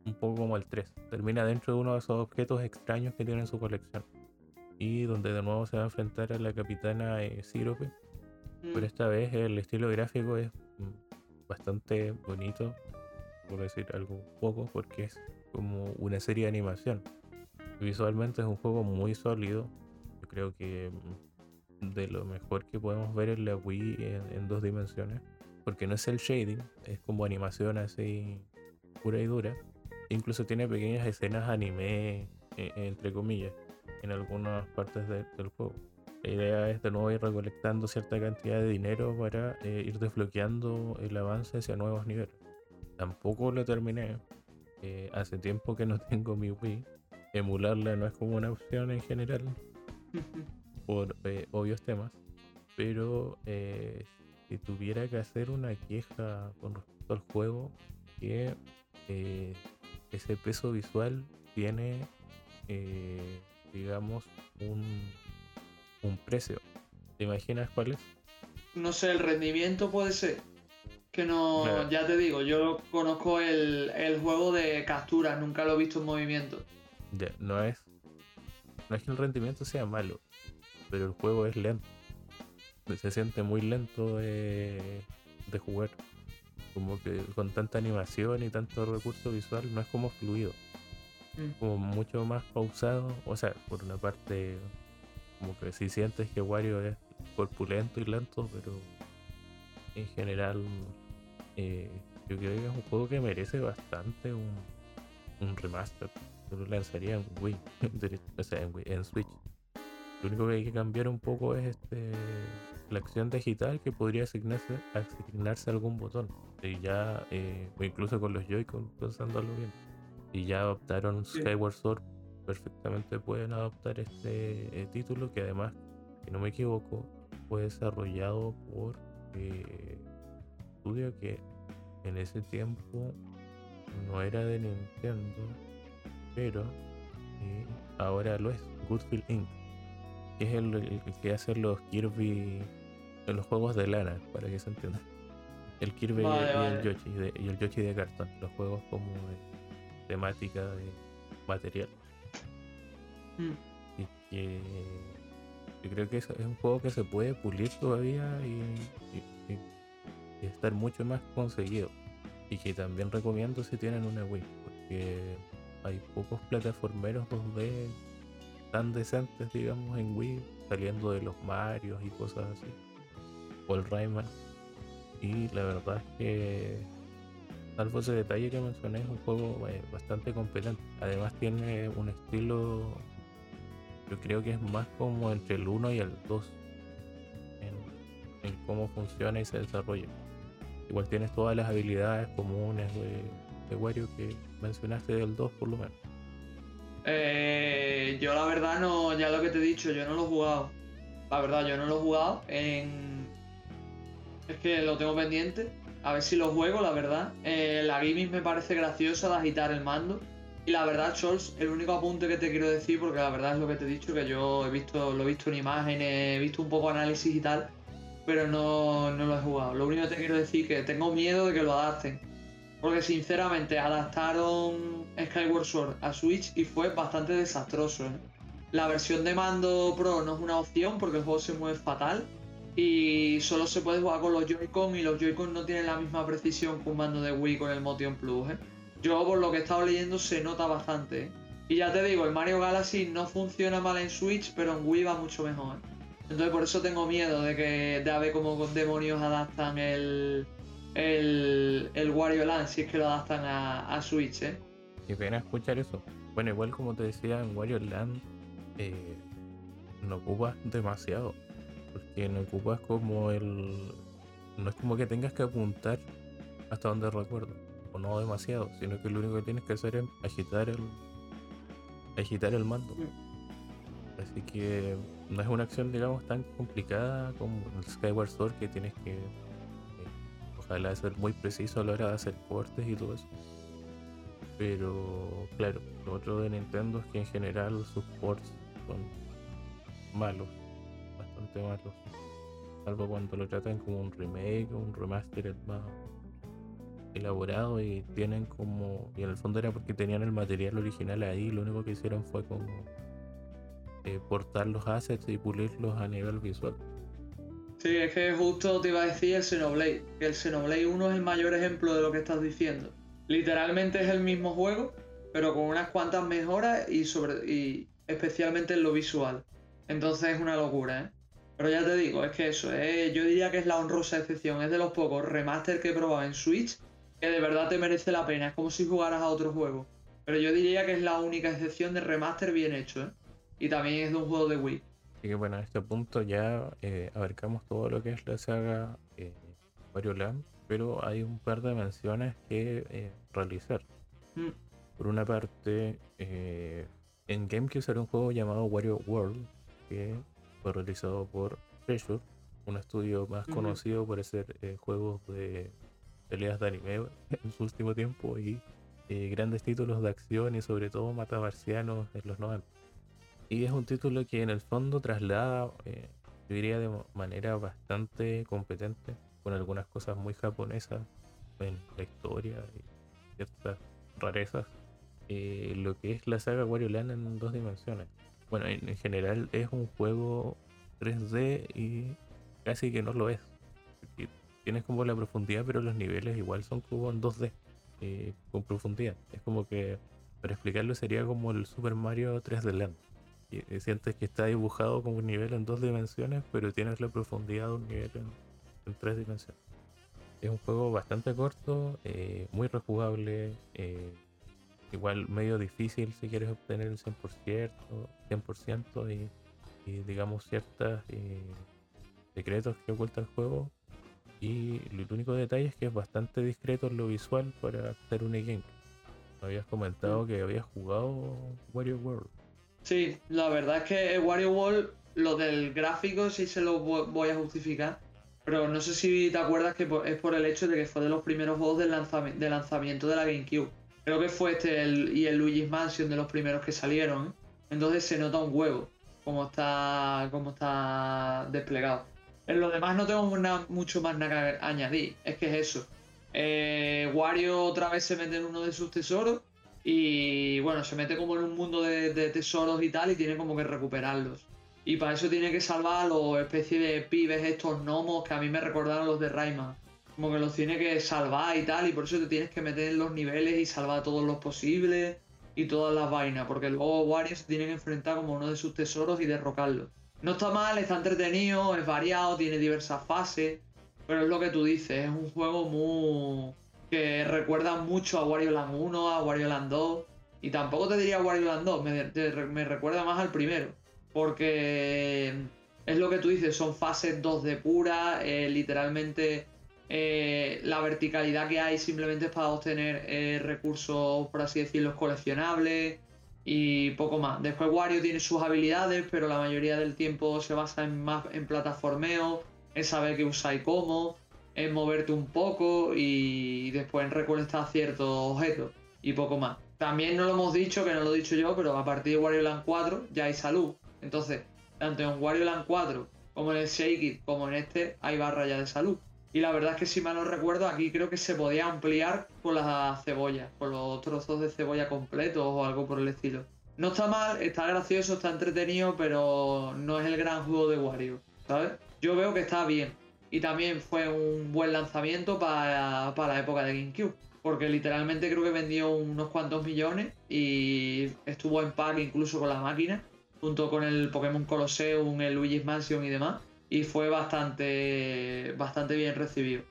un poco como el 3. Termina dentro de uno de esos objetos extraños que tiene en su colección y donde de nuevo se va a enfrentar a la capitana eh, Pero mm. esta vez el estilo gráfico es mm, bastante bonito, por decir algo poco, porque es como una serie de animación. Visualmente es un juego muy sólido. Yo creo que mm, de lo mejor que podemos ver en la Wii en, dos dimensiones. Porque no es el shading, es como animación así pura y dura. Incluso tiene pequeñas escenas anime, e, entre comillas en algunas partes del juego. La idea es de nuevo ir recolectando cierta cantidad de dinero para eh, ir desbloqueando el avance hacia nuevos niveles. Tampoco lo terminé. Eh, hace tiempo que no tengo mi Wii. Emularla no es como una opción en general por eh, obvios temas. Pero si tuviera que hacer una queja con respecto al juego, que ese peso visual tiene, digamos, un un precio. ¿Te imaginas cuál es? No sé, el rendimiento puede ser. Que no, ya te digo, yo conozco el, juego de capturas, nunca lo he visto en movimiento. no es. No es que el rendimiento sea malo, pero el juego es lento. Se siente muy lento de, de jugar. Como que con tanta animación y tanto recurso visual no es como fluido. Mm. Como mucho más pausado. O sea, por una parte como que si sientes que Wario es corpulento y lento, pero en general eh, yo creo que es un juego que merece bastante un, un remaster. Yo lo lanzaría en Wii, o sea, en, Wii, en Switch. Lo único que hay que cambiar un poco es este la acción digital que podría asignarse, asignarse algún botón. Y ya, eh, o incluso con los Joy-Con, pensándolo bien. Y ya adoptaron Skyward Sword perfectamente pueden adoptar este eh, título que además, si no me equivoco, fue desarrollado por eh, estudio que en ese tiempo no era de Nintendo, pero eh, ahora lo es, Goodfield Inc., que es el, que hace los Kirby en los juegos de lana, para que se entienda. El Kirby y, el Yoshi, y el Yoshi de cartón, los juegos como de temática de material. Mm. Y que yo creo que es, un juego que se puede pulir todavía y, estar mucho más conseguido. Y que también recomiendo si tienen una Wii, porque hay pocos plataformeros 2D tan decentes, digamos, en Wii, saliendo de los Marios y cosas así. O el Rayman. Y la verdad es que, salvo ese detalle que mencioné, es un juego eh, bastante competente. Además tiene un estilo yo creo que es más como entre el 1 y el 2 en, cómo funciona y se desarrolla. Igual tienes todas las habilidades comunes de, de Wario que mencionaste del 2 por lo menos. Eh, yo la verdad no, ya lo que te he dicho, yo no lo he jugado. La verdad, yo no lo he jugado. En... Es que lo tengo pendiente. A ver si lo juego, la verdad. Eh, la gaming me parece graciosa de agitar el mando. Y la verdad, Scholz, el único apunte que te quiero decir, porque la verdad es lo que te he dicho, que yo he visto, lo he visto en imágenes, he visto un poco análisis y tal, pero no, no lo he jugado. Lo único que te quiero decir es que tengo miedo de que lo adapten. Porque sinceramente adaptaron Skyward Sword a Switch y fue bastante desastroso. ¿eh? La versión de mando Pro no es una opción porque el juego se mueve fatal y solo se puede jugar con los Joy-Con y los Joy-Con no tienen la misma precisión que un mando de Wii con el Motion Plus. ¿eh? Yo por lo que he estado leyendo se nota bastante. ¿eh? Y ya te digo, el Mario Galaxy no funciona mal en Switch, pero en Wii va mucho mejor. Entonces por eso tengo miedo de que de a ver cómo con demonios adaptan el, el, el Wario Land, si es que lo adaptan a, Switch, ¿eh? Qué pena escuchar eso. Bueno, igual como te decía, en Wario Land eh, no demasiado. Porque no ocupas como el... No es como que tengas que apuntar hasta donde recuerdo o no demasiado, sino que lo único que tienes que hacer es agitar el agitar el mando. Así que no es una acción, digamos, tan complicada como el Skyward Sword que tienes que eh, ojalá ser muy preciso a la hora de hacer cortes y todo eso. Pero claro, lo otro de Nintendo es que en general sus ports son malos, bastante malos. Salvo cuando lo tratan como un remake o un remaster más elaborado y tienen como. Y en el fondo era porque tenían el material original ahí, lo único que hicieron fue como eh, portar los assets y pulirlos a nivel visual. Sí, es que justo te iba a decir el Xenoblade, que el Xenoblade 1 es el mayor ejemplo de lo que estás diciendo. Literalmente es el mismo juego, pero con unas cuantas mejoras y sobre y especialmente en lo visual. Entonces es una locura, ¿eh? Pero ya te digo, es que eso, eh, yo diría que es la honrosa excepción, es de los pocos remaster que he probado en Switch que de verdad te merece la pena. Es como si jugaras a otro juego. Pero yo diría que es la única excepción de remaster bien hecho, ¿eh? Y también es de un juego de Wii. Así que bueno, a este punto ya eh, abarcamos todo lo que es la saga eh, Wario Land, pero hay un par de menciones que eh, realizar. Mm. Por una parte, eh, en GameCube salió un juego llamado Wario World, que fue realizado por Treasure, un estudio más Ujú. conocido por hacer eh, juegos de peleas de anime en su último tiempo y eh, grandes títulos de acción y sobre todo matamarcianos en los 90. Y es un título que en el fondo traslada, eh, yo diría de manera bastante competente, con algunas cosas muy japonesas en la historia y ciertas rarezas, eh, lo que es la saga Wario Land en dos dimensiones. Bueno, en, en general es un juego 3D y casi que no lo es. tienes como la profundidad, pero los niveles igual son como en 2D, eh, con profundidad. Es como que, para explicarlo, sería como el Super Mario 3D Land. Eh, sientes que está dibujado como un nivel en dos dimensiones, pero tienes la profundidad de un nivel en, en tres dimensiones. Es un juego bastante corto, eh, muy rejugable, eh, igual medio difícil si quieres obtener el 100%, 100% y, y digamos ciertos secretos que oculta el juego. Y el único detalle es que es bastante discreto en lo visual para hacer un e-game. Me habías comentado que habías jugado Wario World. Sí, la verdad es que Wario World, lo del gráfico sí se lo vo- voy a justificar. Pero no sé si te acuerdas que es por el hecho de que fue de los primeros juegos del lanzami- de lanzamiento de la GameCube. Creo que fue este y el Luigi's Mansion de los primeros que salieron. Entonces se nota un huevo cómo está, cómo está desplegado. En lo demás no tengo mucho más nada que añadir. Es que es eso. Eh, Wario otra vez se mete en uno de sus tesoros y bueno, se mete como en un mundo de, de tesoros y tal y tiene como que recuperarlos. Y para eso tiene que salvar a los especies de pibes, estos gnomos que a mí me recordaron los de Rayman. Como que los tiene que salvar y tal, y por eso te tienes que meter en los niveles y salvar todos los posibles y todas las vainas, porque luego Wario se tiene que enfrentar como uno de sus tesoros y derrocarlo. No está mal, está entretenido, es variado, tiene diversas fases, pero es lo que tú dices, es un juego muy que recuerda mucho a Wario Land 1, a Wario Land 2, y tampoco te diría Wario Land 2, me, me recuerda más al primero, porque es lo que tú dices, son fases 2D puras, eh, literalmente eh, la verticalidad que hay simplemente es para obtener eh, recursos, por así decirlo, coleccionables y poco más. Después Wario tiene sus habilidades, pero la mayoría del tiempo se basa en más en plataformeo, en saber qué usar y cómo, en moverte un poco y después en recolectar ciertos objetos y poco más. También no lo hemos dicho, que no lo he dicho yo, pero a partir de Wario Land 4 ya hay salud. Entonces, tanto en Wario Land 4 como en el Shake It, como en este, hay barra ya de salud. Y la verdad es que si mal no recuerdo, aquí creo que se podía ampliar con las cebollas, con los trozos de cebolla completos o algo por el estilo. No está mal, está gracioso, está entretenido, pero no es el gran juego de Wario, ¿sabes? Yo veo que está bien. Y también fue un buen lanzamiento para, para la época de GameCube. Porque literalmente creo que vendió unos cuantos millones y estuvo en pack incluso con la máquina, junto con el Pokémon Colosseum, el Luigi's Mansion y demás. Y fue bastante, bastante bien recibido.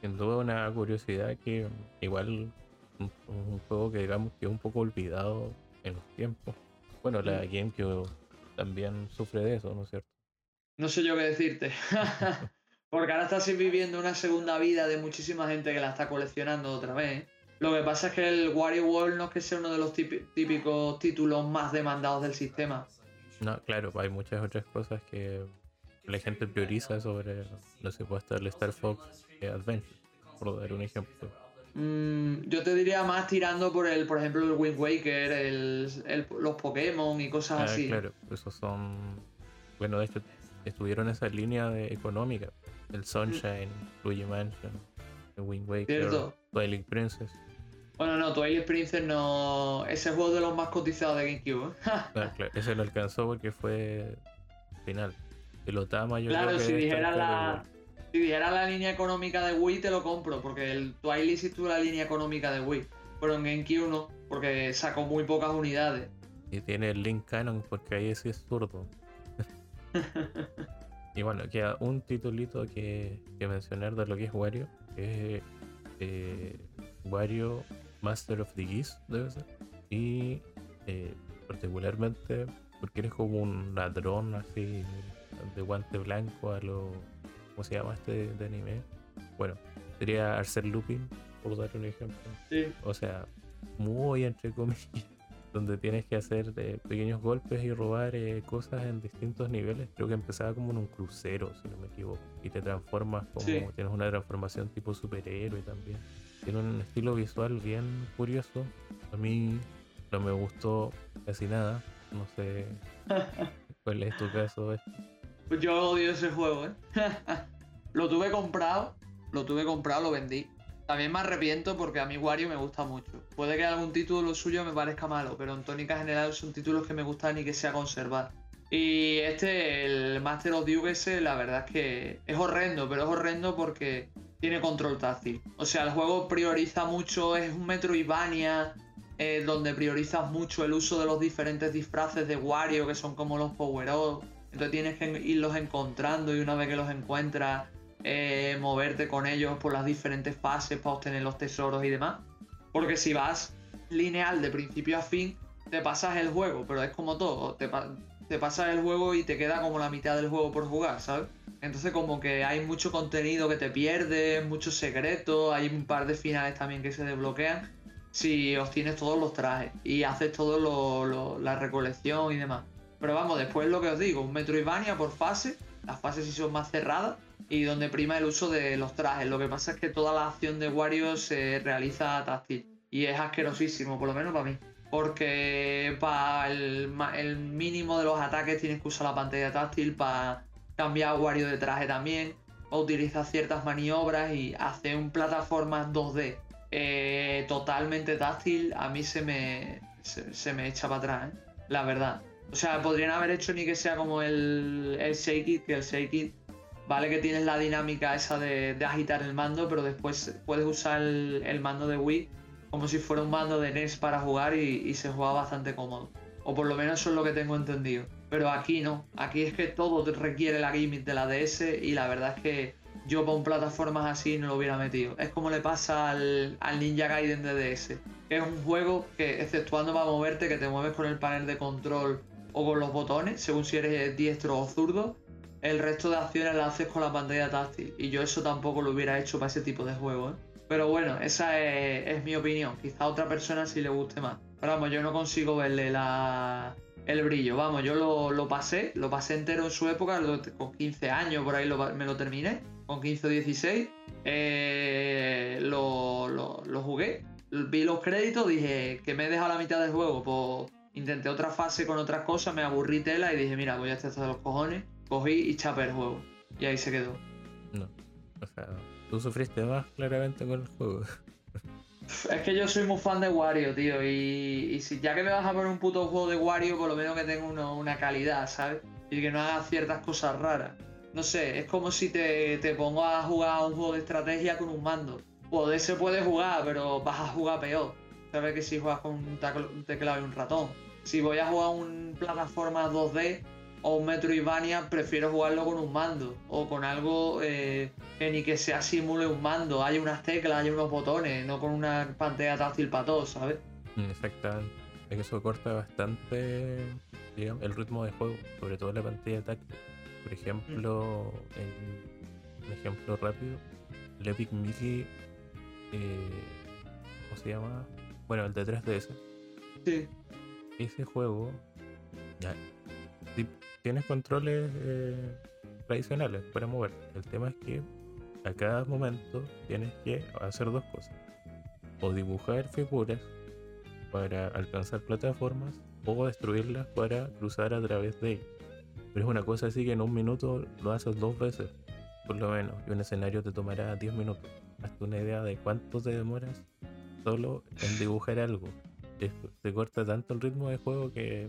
Sin duda una curiosidad que igual un, un juego que digamos que es un poco olvidado en los tiempos. Bueno, la. GameCube también sufre de eso, ¿no es cierto? No sé yo qué decirte. Porque ahora estás viviendo una segunda vida de muchísima gente que la está coleccionando otra vez. ¿eh? Lo que pasa es que el Wario World no es que sea uno de los típi- típicos títulos más demandados del sistema. No, claro, hay muchas otras cosas que la gente prioriza sobre, no sé, puede estar el Star Fox Adventure, por dar un ejemplo. Mm, yo te diría más tirando por el, por ejemplo, el Wind Waker, el, el- los Pokémon y cosas Ah, así. claro, esos son, bueno, de hecho estuvieron esa línea de económica, el Sunshine, Luigi Mansion, el Wind Waker, Cierto. Twilight Princess. Bueno, no, Twilight Princess no. Ese juego de los más cotizados de GameCube. ¿eh? Ah, claro, ese lo alcanzó porque fue final. Yo Claro, creo si dijera la, si dijera la línea económica de Wii, te lo compro, porque el Twilight sí tuvo la línea económica de Wii. Pero en GameCube no, porque sacó muy pocas unidades. Y tiene el Link Canon porque ahí sí es zurdo. y bueno, queda un titulito que, que mencionar de lo que es Wario, que es eh, Wario Master of the Geese, debe ser. Y eh, particularmente porque eres como un ladrón así de guante blanco a lo. ¿Cómo se llama este de anime? Bueno, sería Arcer Lupin, por dar un ejemplo. Sí. O sea, muy entre comillas, donde tienes que hacer eh, pequeños golpes y robar eh, cosas en distintos niveles. Creo que empezaba como en un crucero, si no me equivoco. Y te transformas como. Sí. Tienes una transformación tipo superhéroe también. Tiene un estilo visual bien curioso. A mí no me gustó casi nada. No sé cuál es tu caso. Pues yo odio ese juego, ¿eh? lo tuve comprado, lo tuve comprado, lo vendí. También me arrepiento porque a mí Wario me gusta mucho. Puede que algún título suyo me parezca malo, pero en tónica general son títulos que me gustan y que sea conservar. Y este, el Master of US, la verdad es que es horrendo, pero es horrendo porque tiene control táctil. O sea, el juego prioriza mucho, es un Metroidvania, eh, donde priorizas mucho el uso de los diferentes disfraces de Wario, que son como los power-ups. Entonces tienes que irlos encontrando y una vez que los encuentras, eh, moverte con ellos por las diferentes fases para obtener los tesoros y demás. Porque si vas lineal de principio a fin, te pasas el juego, pero es como todo, te, pa- te pasas el juego y te queda como la mitad del juego por jugar, ¿sabes? Entonces como que hay mucho contenido que te pierdes, muchos secretos, hay un par de finales también que se desbloquean si obtienes todos los trajes y haces todo lo- la recolección y demás. Pero vamos, después lo que os digo, un Metroidvania por fase, las fases sí son más cerradas y donde prima el uso de los trajes. Lo que pasa es que toda la acción de Wario se realiza táctil y es asquerosísimo, por lo menos para mí. Porque para el, mínimo de los ataques tienes que usar la pantalla táctil para cambiar a Wario de traje también, o utilizar ciertas maniobras y hacer un plataforma 2D eh, totalmente táctil, a mí se me, se, se me echa para atrás, ¿eh? la verdad. O sea, podrían haber hecho ni que sea como el, el Shake It, que el Shake It, vale que tienes la dinámica esa de, agitar el mando, pero después puedes usar el, mando de Wii como si fuera un mando de NES para jugar y, se juega bastante cómodo. O por lo menos eso es lo que tengo entendido. Pero aquí no, aquí es que todo requiere la gimmick de la DS y la verdad es que yo un plataformas así no lo hubiera metido. Es como le pasa al, al Ninja Gaiden de DS, que es un juego que, exceptuando para moverte, que te mueves con el panel de control o con los botones, según si eres diestro o zurdo, el resto de acciones las haces con la pantalla táctil. Y yo eso tampoco lo hubiera hecho para ese tipo de juego, ¿eh? Pero bueno, esa es, mi opinión. Quizá a otra persona sí le guste más. Pero vamos, yo no consigo verle la, el brillo. Vamos, yo lo, lo pasé, lo pasé entero en su época, con 15 años por ahí me lo terminé, con 15 o 16. eh, lo jugué, vi los créditos, dije que me he dejado la mitad del juego, pues intenté otra fase con otras cosas, me aburrí tela y dije, mira, voy a estar hasta los cojones, cogí y chapé el juego. Y ahí se quedó. No. O sea, tú sufriste más claramente con el juego. Es que yo soy muy fan de Wario, tío, y, y si ya que me vas a poner un puto juego de Wario, por lo menos que tenga uno- una calidad, ¿sabes? Y que no haga ciertas cosas raras. No sé, es como si te, te pongo a jugar a un juego de estrategia con un mando. Poder se puede jugar, pero vas a jugar peor. ¿Sabes? Que si juegas con un, teclado y un ratón. Si voy a jugar un plataforma 2D o un Metroidvania, prefiero jugarlo con un mando. O con algo eh, que ni que sea simule un mando. Hay unas teclas, hay unos botones, no con una pantalla táctil para todos, ¿sabes? Mm, Exactamente. Es que eso corta bastante digamos, el ritmo de juego, sobre todo la pantalla táctil. Por ejemplo, en un ejemplo rápido, el Epic Mickey, eh, ¿cómo se llama? Bueno, el de 3DS. Sí. Ese juego, ya, ti- tienes controles eh, tradicionales para mover. El tema es que a cada momento tienes que hacer dos cosas. O dibujar figuras para alcanzar plataformas o destruirlas para cruzar a través de ellas. Pero es una cosa así que en un minuto lo haces dos veces, por lo menos. Y un escenario te tomará 10 minutos. Hazte una idea de cuánto te demoras solo en dibujar algo. Te, te corta tanto el ritmo de juego que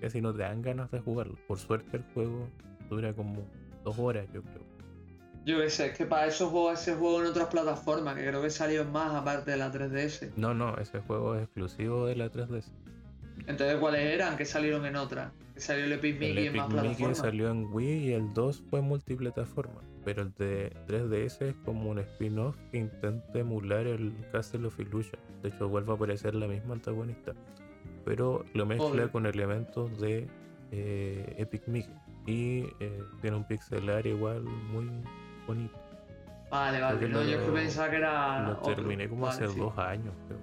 casi no te dan ganas de jugarlo. Por suerte el juego dura como dos horas, yo creo. Yo qué sé, es que para eso juego ese juego en otras plataformas, que creo que salió en más aparte de la 3DS. No, no, ese juego es exclusivo de la 3DS. Entonces, ¿cuáles eran? Que salieron en otras. Que salió el Epic El Mickey en Epic más Mickey plataformas. salió en Wii y el 2 fue multiplataforma. Pero el de 3DS es como un spin-off que intenta emular el Castle of Illusion. De hecho, vuelve a aparecer la misma antagonista. pero lo mezcla con elementos de eh, Epic Mickey. Y eh, tiene un pixel art igual muy bonito. Vale, vale. No, lo- yo pensaba que era. Lo otro. terminé como Vale, hace sí. dos años, creo.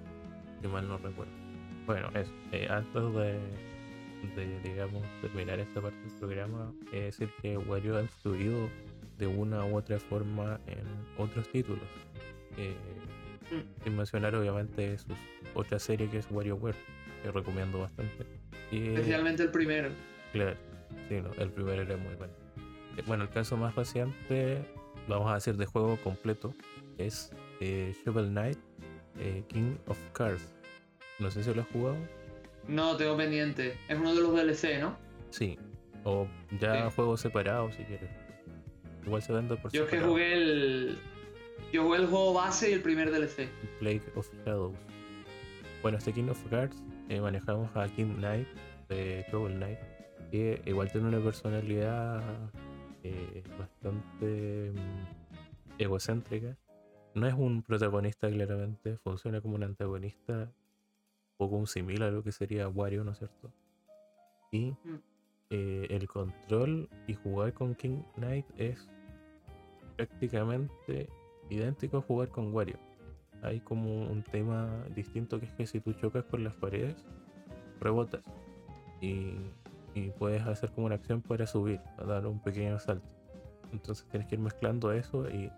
Si mal no recuerdo. Bueno, eso. eh, antes de, de, digamos, terminar esta parte del programa, es decir que Wario ha influido de una u otra forma en otros títulos. Eh, Mm. sin mencionar, obviamente, sus otra serie que es WarioWare, que recomiendo bastante. Y, Especialmente el primero. Claro, sí, no, el primero era muy bueno. Eh, Bueno, el caso más reciente, vamos a decir de juego completo, es eh, Shovel Knight eh, King of Cars. No sé si lo has jugado. No, tengo pendiente. Es uno de los DLC, ¿no? Sí. O ya Sí. juegos separados si quieres. Igual se vende por Yo es que jugué el. Yo jugué el juego base y el primer DLC. Plague of Shadows. Bueno, este King of Cards eh, manejamos a King Knight de Shovel Knight, que igual tiene una personalidad eh, bastante mm, egocéntrica. No es un protagonista claramente, funciona como un antagonista, un poco un simil a lo que sería Wario, ¿no es cierto? Y Mm. eh, el control y jugar con King Knight es prácticamente idéntico a jugar con Wario. Hay como un tema distinto que es que si tú chocas con las paredes, rebotas y, puedes hacer como una acción para subir, a dar un pequeño salto. Entonces tienes que ir mezclando eso y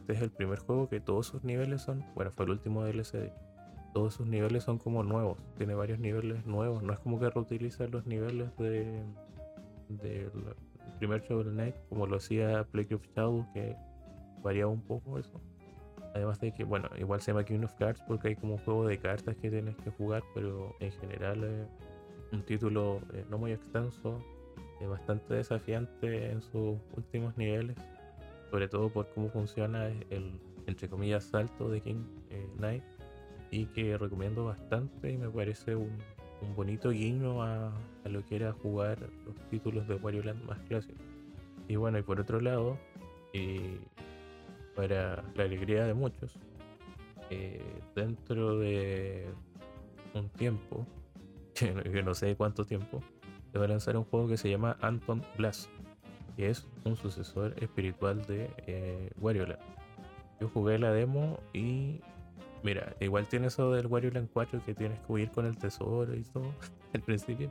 este es el primer juego que todos sus niveles son, bueno, fue el último DLC, todos sus niveles son como nuevos, tiene varios niveles nuevos, no es como que reutiliza los niveles de del primer Shovel Knight como lo hacía Plague of Shadows que variaba un poco eso. Además de que, bueno, igual se llama King of Cards porque hay como un juego de cartas que tienes que jugar, pero en general es un título eh, no muy extenso, eh, bastante desafiante en sus últimos niveles, sobre todo por cómo funciona el, entre comillas, salto de King eh, Knight, y que recomiendo bastante y me parece un, un bonito guiño a, a lo que era jugar los títulos de Wario Land más clásicos. Y bueno, y por otro lado, y para la alegría de muchos, eh, dentro de un tiempo, que no sé cuánto tiempo, se va a lanzar un juego que se llama Anton Blast, que es un sucesor espiritual de eh, Wario Land. Yo jugué la demo y mira, igual tiene eso del Wario Land 4 que tienes que huir con el tesoro y todo al principio.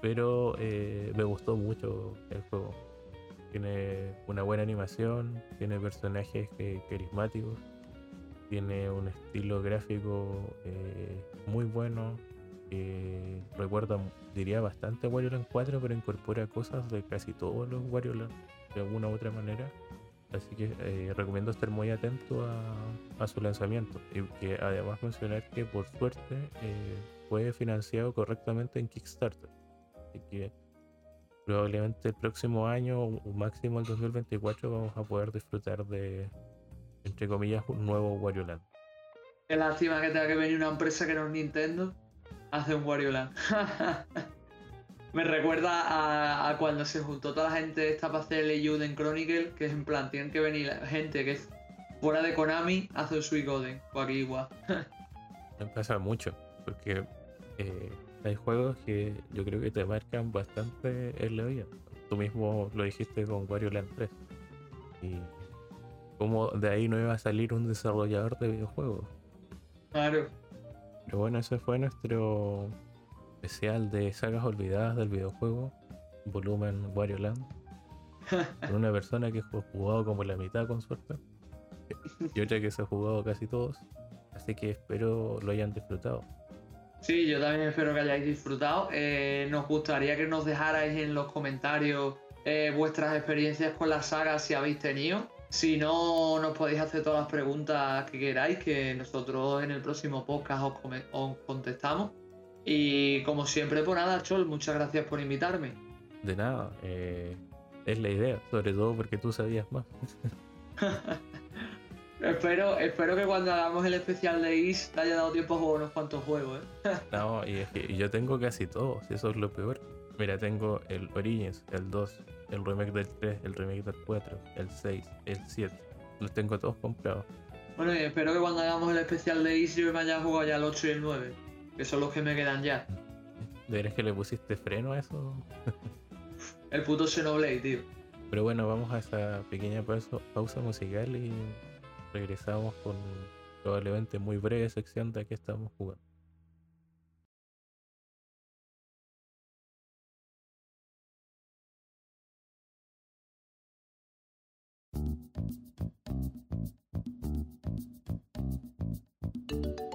Pero eh, me gustó mucho el juego. Tiene una buena animación, tiene personajes eh, carismáticos, tiene un estilo gráfico eh, muy bueno. recuerda, diría, bastante a Wario Land 4, pero incorpora cosas de casi todos los Wario Land de alguna u otra manera. Así que eh, recomiendo estar muy atento a, su lanzamiento. Y que además mencionar que por suerte eh, fue financiado correctamente en Kickstarter. Así que probablemente el próximo año o máximo el 2024 vamos a poder disfrutar de, entre comillas, un nuevo Wario Land. Qué lástima que tenga que venir una empresa que no es Nintendo a hacer un Wario Land. Me recuerda a, a cuando se juntó toda la gente esta para hacer el Eiyuden Chronicle, que es en plan, tienen que venir la gente que es fuera de Konami a hacer Suicoden, o aquí igual. Me pasa mucho, porque eh, hay juegos que yo creo que te marcan bastante en la vida. Tú mismo lo dijiste con Wario Land 3. Y como de ahí no iba a salir un desarrollador de videojuegos. Claro. Pero bueno, ese fue nuestro especial de sagas olvidadas del videojuego, volumen Wario Land. Con una persona que ha jugado como la mitad con suerte. Y otra que se ha jugado casi todos. Así que espero lo hayan disfrutado. Sí, yo también espero que hayáis disfrutado. Eh, nos gustaría que nos dejarais en los comentarios eh, vuestras experiencias con la saga si habéis tenido. Si no, nos podéis hacer todas las preguntas que queráis, que nosotros en el próximo podcast os, contestamos. Y como siempre, pues nada, Chol, muchas gracias por invitarme. De nada, eh, es la idea, sobre todo porque tú sabías más. espero, espero que cuando hagamos el especial de Is te haya dado tiempo a jugar unos cuantos juegos, ¿eh? No, y es que yo tengo casi todos, eso es lo peor. Mira, tengo el Origins, el 2, el remake del 3, el remake del 4, el 6, el 7. Los tengo todos comprados. Bueno, y espero que cuando hagamos el especial de Is yo me haya jugado ya el 8 y el 9. Que son los que me quedan ya. ¿Deberías que le pusiste freno a eso? El puto Xenoblade, tío. Pero bueno, vamos a esa pequeña pausa, pausa musical y regresamos con probablemente muy breve sección de que estamos jugando. y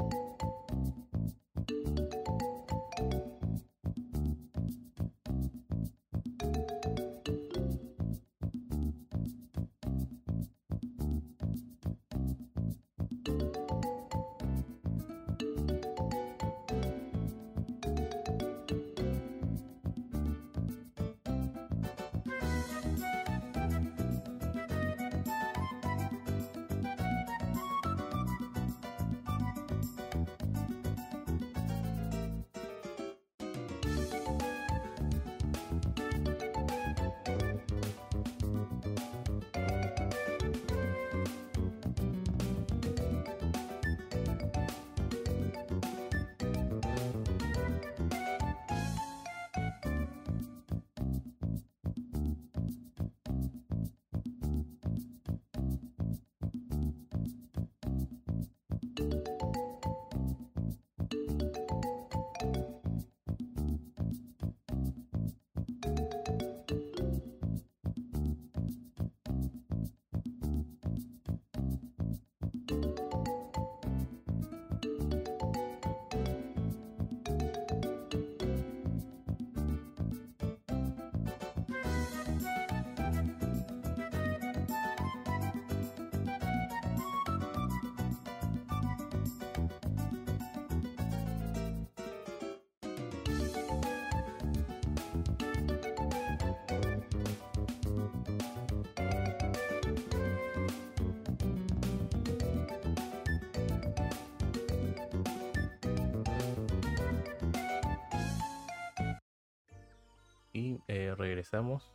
eh, regresamos.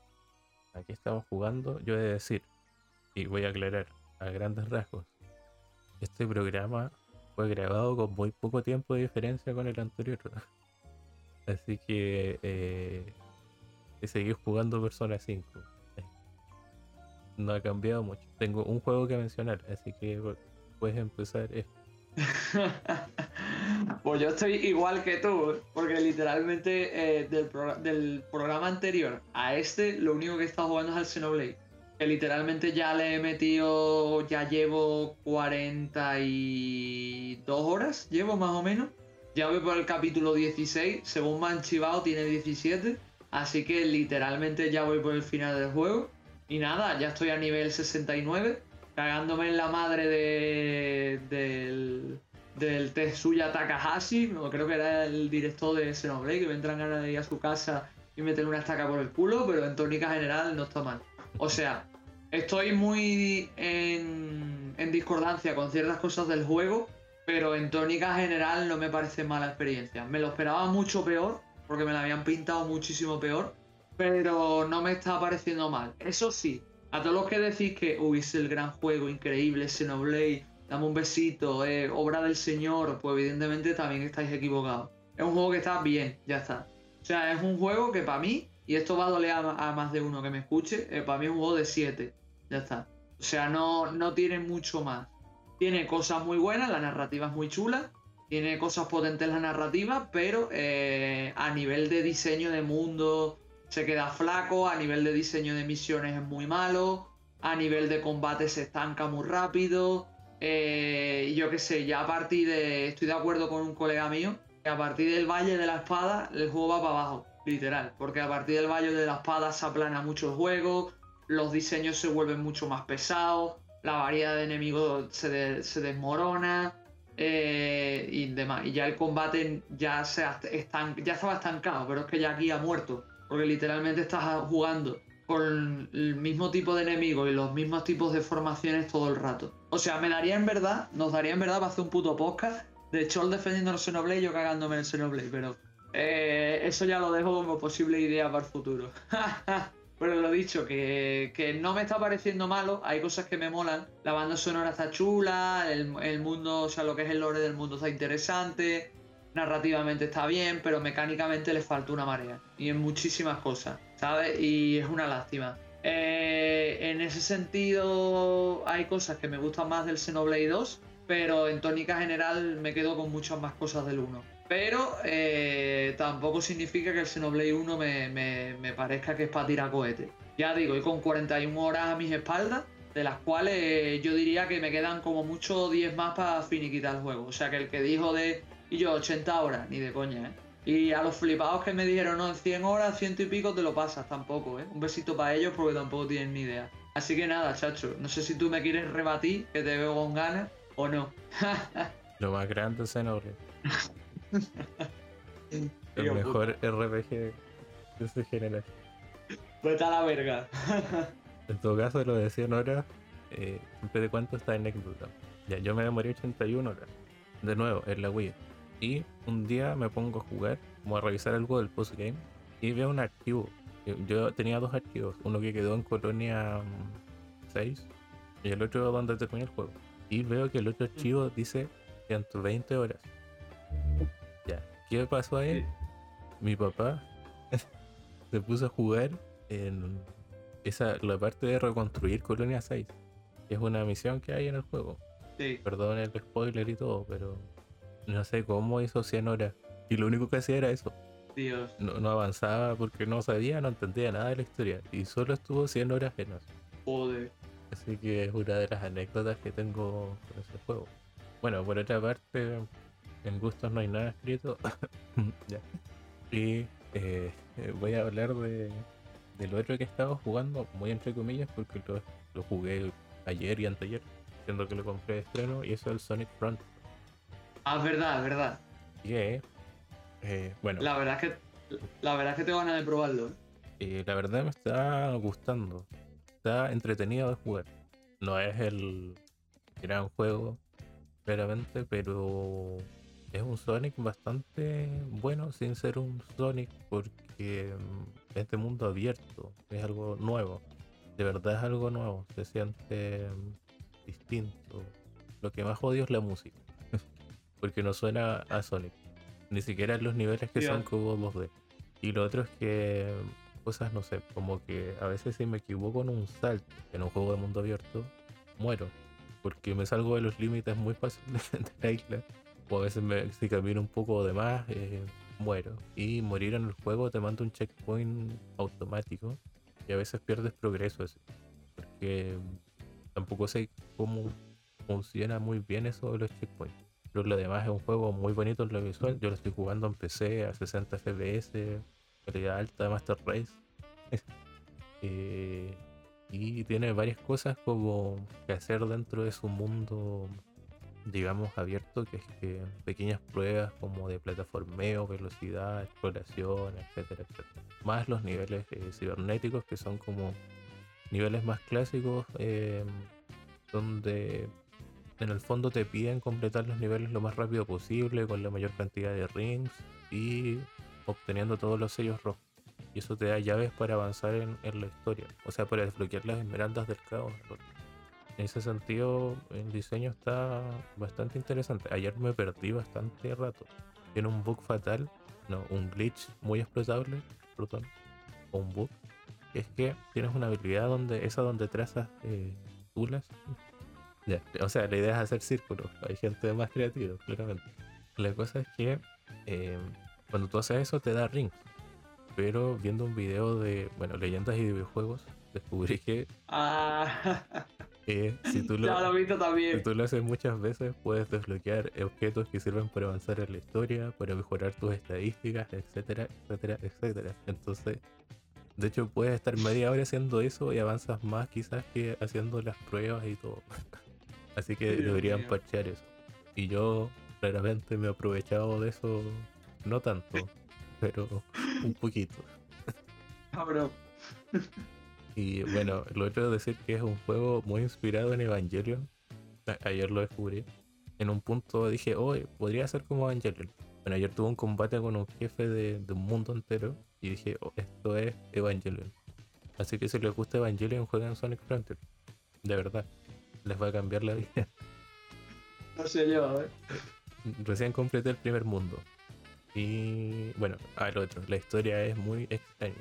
Aquí estamos jugando. Yo he de decir, y voy a aclarar a grandes rasgos, este programa fue grabado con muy poco tiempo de diferencia con el anterior. Así que eh, he seguido jugando Persona 5. No ha cambiado mucho. Tengo un juego que mencionar, así que puedes empezar esto. pues yo estoy igual que tú, porque literalmente eh, del, programa anterior a este, lo único que he estado jugando es al Xenoblade. Que literalmente ya le he metido, ya llevo 42 horas, llevo más o menos. Ya voy por el capítulo 16, según me han chivado tiene 17. Así que literalmente ya voy por el final del juego. Y nada, ya estoy a nivel 69 cagándome en la madre de, del, del Tetsuya Takahashi, no, creo que era el director de Xenoblade, que vendrán ganas de ir a su casa y meterle una estaca por el culo, pero en tónica general no está mal. O sea, estoy muy en, discordancia con ciertas cosas del juego, pero en tónica general no me parece mala experiencia. Me lo esperaba mucho peor, porque me la habían pintado muchísimo peor, pero no me está pareciendo mal. Eso sí, a todos los que decís que, hubiese el gran juego, increíble, Xenoblade, dame un besito, eh, obra del señor, pues evidentemente también estáis equivocados. Es un juego que está bien, ya está. O sea, es un juego que para mí, y esto va a doler a, más de uno que me escuche, eh, para mí es un juego de 7, ya está. O sea, no, no tiene mucho más. Tiene cosas muy buenas, la narrativa es muy chula, tiene cosas potentes la narrativa, pero eh, a nivel de diseño de mundo, se queda flaco, a nivel de diseño de misiones es muy malo, a nivel de combate se estanca muy rápido. Eh, yo qué sé, ya a partir de. Estoy de acuerdo con un colega mío, que a partir del Valle de la Espada el juego va para abajo, literal. Porque a partir del Valle de la Espada se aplana mucho el juego, los diseños se vuelven mucho más pesados, la variedad de enemigos se, desmorona. Eh, y demás. Y ya el combate ya, se ya estaba estancado, pero es que ya aquí ha muerto porque literalmente estás jugando con el mismo tipo de enemigo y los mismos tipos de formaciones todo el rato. O sea, me daría en verdad, nos daría en verdad para hacer un puto podcast de Chol defendiendo el Xenoblade y yo cagándome el Xenoblade, pero eh, eso ya lo dejo como posible idea para el futuro. pero lo dicho, que, no me está pareciendo malo, hay cosas que me molan. La banda sonora está chula, el, el, mundo, o sea, lo que es el lore del mundo está interesante. narrativamente está bien, pero mecánicamente le falta una marea. Y en muchísimas cosas, ¿sabes? Y es una lástima. Eh, en ese sentido, hay cosas que me gustan más del Xenoblade 2, pero en tónica general me quedo con muchas más cosas del 1. Pero eh, tampoco significa que el Xenoblade 1 me, me parezca que es para tirar cohetes. Ya digo, y con 41 horas a mis espaldas, de las cuales yo diría que me quedan como mucho 10 más para finiquitar el juego. O sea que el que dijo de y yo, 80 horas, ni de coña, ¿eh? Y a los flipados que me dijeron, no, en 100 horas, ciento y pico te lo pasas tampoco, ¿eh? Un besito para ellos porque tampoco tienen ni idea. Así que nada, chacho, no sé si tú me quieres rebatir, que te veo con ganas, o no. lo más grande es Xenoblade. El mejor RPG de su generación. Pues a la verga. en todo caso, lo de 100 horas, eh, siempre de cuánto está anécdota. Ya, yo me demoré 81 horas. De nuevo, en la Wii. Y un día me pongo a jugar, como a revisar algo del postgame, y veo un archivo. Yo tenía dos archivos, uno que quedó en Colonia 6 mm, y el otro donde terminé el juego. Y veo que el otro archivo dice 120 horas. Ya, ¿qué pasó ahí? Mi papá se puso a jugar en esa, la parte de reconstruir Colonia 6, que es una misión que hay en el juego. Sí. Perdón el spoiler y todo, pero no sé cómo hizo 100 horas. Y lo único que hacía era eso. Dios. No, avanzaba porque no sabía, no entendía nada de la historia. Y solo estuvo 100 horas en eso. Joder. Así que es una de las anécdotas que tengo con ese juego. Bueno, por otra parte, en gustos no hay nada escrito. ya. Y eh, voy a hablar de, del otro que estaba jugando, muy entre comillas, porque lo, lo jugué ayer y anteayer, siendo que lo compré de estreno, y eso es el Sonic Front Ah, es verdad, es verdad. Eh, bueno. La verdad es que la verdad es que tengo ganas de probarlo. Eh, la verdad me está gustando. Está entretenido de jugar. No es el gran juego, claramente, pero es un Sonic bastante bueno sin ser un Sonic porque es de mundo abierto, es algo nuevo. De verdad es algo nuevo, se siente distinto. Lo que más odio es la música porque no suena a Sonic. Ni siquiera en los niveles que son como 2D. Y lo otro es que cosas, no sé, como que a veces si me equivoco en un salto en un juego de mundo abierto, muero. Porque me salgo de los límites muy fácilmente de la isla. O a veces me, si camino un poco de más, eh, muero. Y morir en el juego te manda un checkpoint automático. Y a veces pierdes progreso así. Porque tampoco sé cómo funciona muy bien eso de los checkpoints. Pero lo demás es un juego muy bonito en lo visual. Yo lo estoy jugando en PC a 60 FPS, calidad alta Master Race. Eh, y tiene varias cosas como que hacer dentro de su mundo, digamos, abierto, que es que pequeñas pruebas como de plataformeo, velocidad, exploración, etcétera, etcétera. Más los niveles eh, cibernéticos que son como niveles más clásicos eh, donde en el fondo te piden completar los niveles lo más rápido posible, con la mayor cantidad de rings y obteniendo todos los sellos rojos. Y eso te da llaves para avanzar en, la historia, o sea, para desbloquear las esmeraldas del caos. En ese sentido, el diseño está bastante interesante. Ayer me perdí bastante rato. Tiene un bug fatal, no, un glitch muy explotable, perdón, o un bug. es que tienes una habilidad donde esa donde trazas eh, tulas o sea, la idea es hacer círculos. Hay gente más creativa, claramente. La cosa es que eh, cuando tú haces eso te da rings. Pero viendo un video de, bueno, leyendas y videojuegos, descubrí que ah. si, tú lo, ya lo, visto también. si tú lo haces muchas veces, puedes desbloquear objetos que sirven para avanzar en la historia, para mejorar tus estadísticas, etcétera, etcétera, etcétera. Entonces, de hecho, puedes estar media hora haciendo eso y avanzas más quizás que haciendo las pruebas y todo. Así que deberían parchear eso. Y yo claramente me he aprovechado de eso, no tanto, pero un poquito. Cabrón. Y bueno, lo otro es decir que es un juego muy inspirado en Evangelion. ayer lo descubrí. En un punto dije, hoy podría ser como Evangelion. Bueno, ayer tuve un combate con un jefe de, un mundo entero y dije, oh, esto es Evangelion. Así que si les gusta Evangelion, jueguen Sonic Frontier. De verdad les va a cambiar la vida. No sé yo, a ver. Recién completé el primer mundo. Y bueno, al otro, la historia es muy extraña.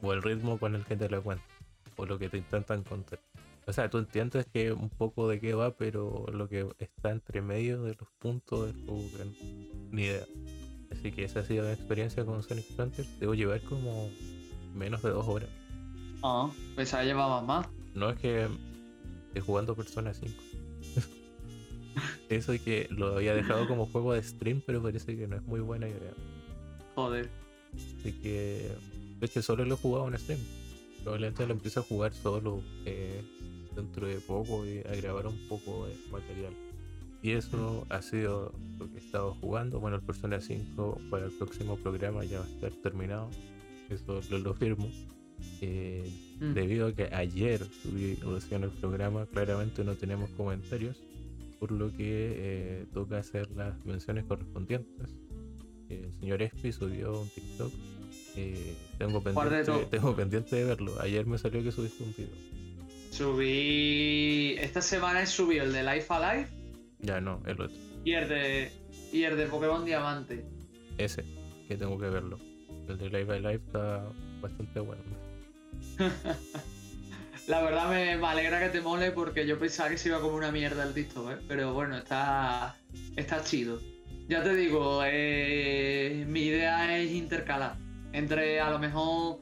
O el ritmo con el que te la cuentan. O lo que te intentan contar. O sea, tú entiendes que un poco de qué va, pero lo que está entre medio de los puntos es como que ni idea. Así que esa ha sido mi experiencia con Sonic Frontiers. Debo llevar como menos de dos horas. Ah, pues ahí llevaba más. No es que estoy jugando Persona 5. Eso y que lo había dejado como juego de stream, pero parece que no es muy buena idea. Joder. Así que, de hecho, solo lo he jugado en stream. Probablemente lo empiezo a jugar solo eh, dentro de poco y a grabar un poco de material. Y eso ha sido lo que he estado jugando. Bueno, el Persona 5 para el próximo programa ya va a estar terminado. Eso lo, lo firmo. Eh, Mm. Debido a que ayer subí recién el programa, claramente no tenemos comentarios, por lo que eh, toca hacer las menciones correspondientes. El señor Espi subió un TikTok. eh, tengo, ¿Cuál de pendiente, tengo pendiente de verlo. Ayer me salió que subiste un video. Subí. Esta semana he subido el de Life Alive Ya no, el otro. y el de. Y el de Pokémon Diamante. Ese, que tengo que verlo. El de Live by Live está bastante bueno. La verdad me, alegra que te mole porque yo pensaba que se iba como una mierda el TikTok, ¿eh? pero bueno, está, está chido. Ya te digo, eh, mi idea es intercalar entre a lo mejor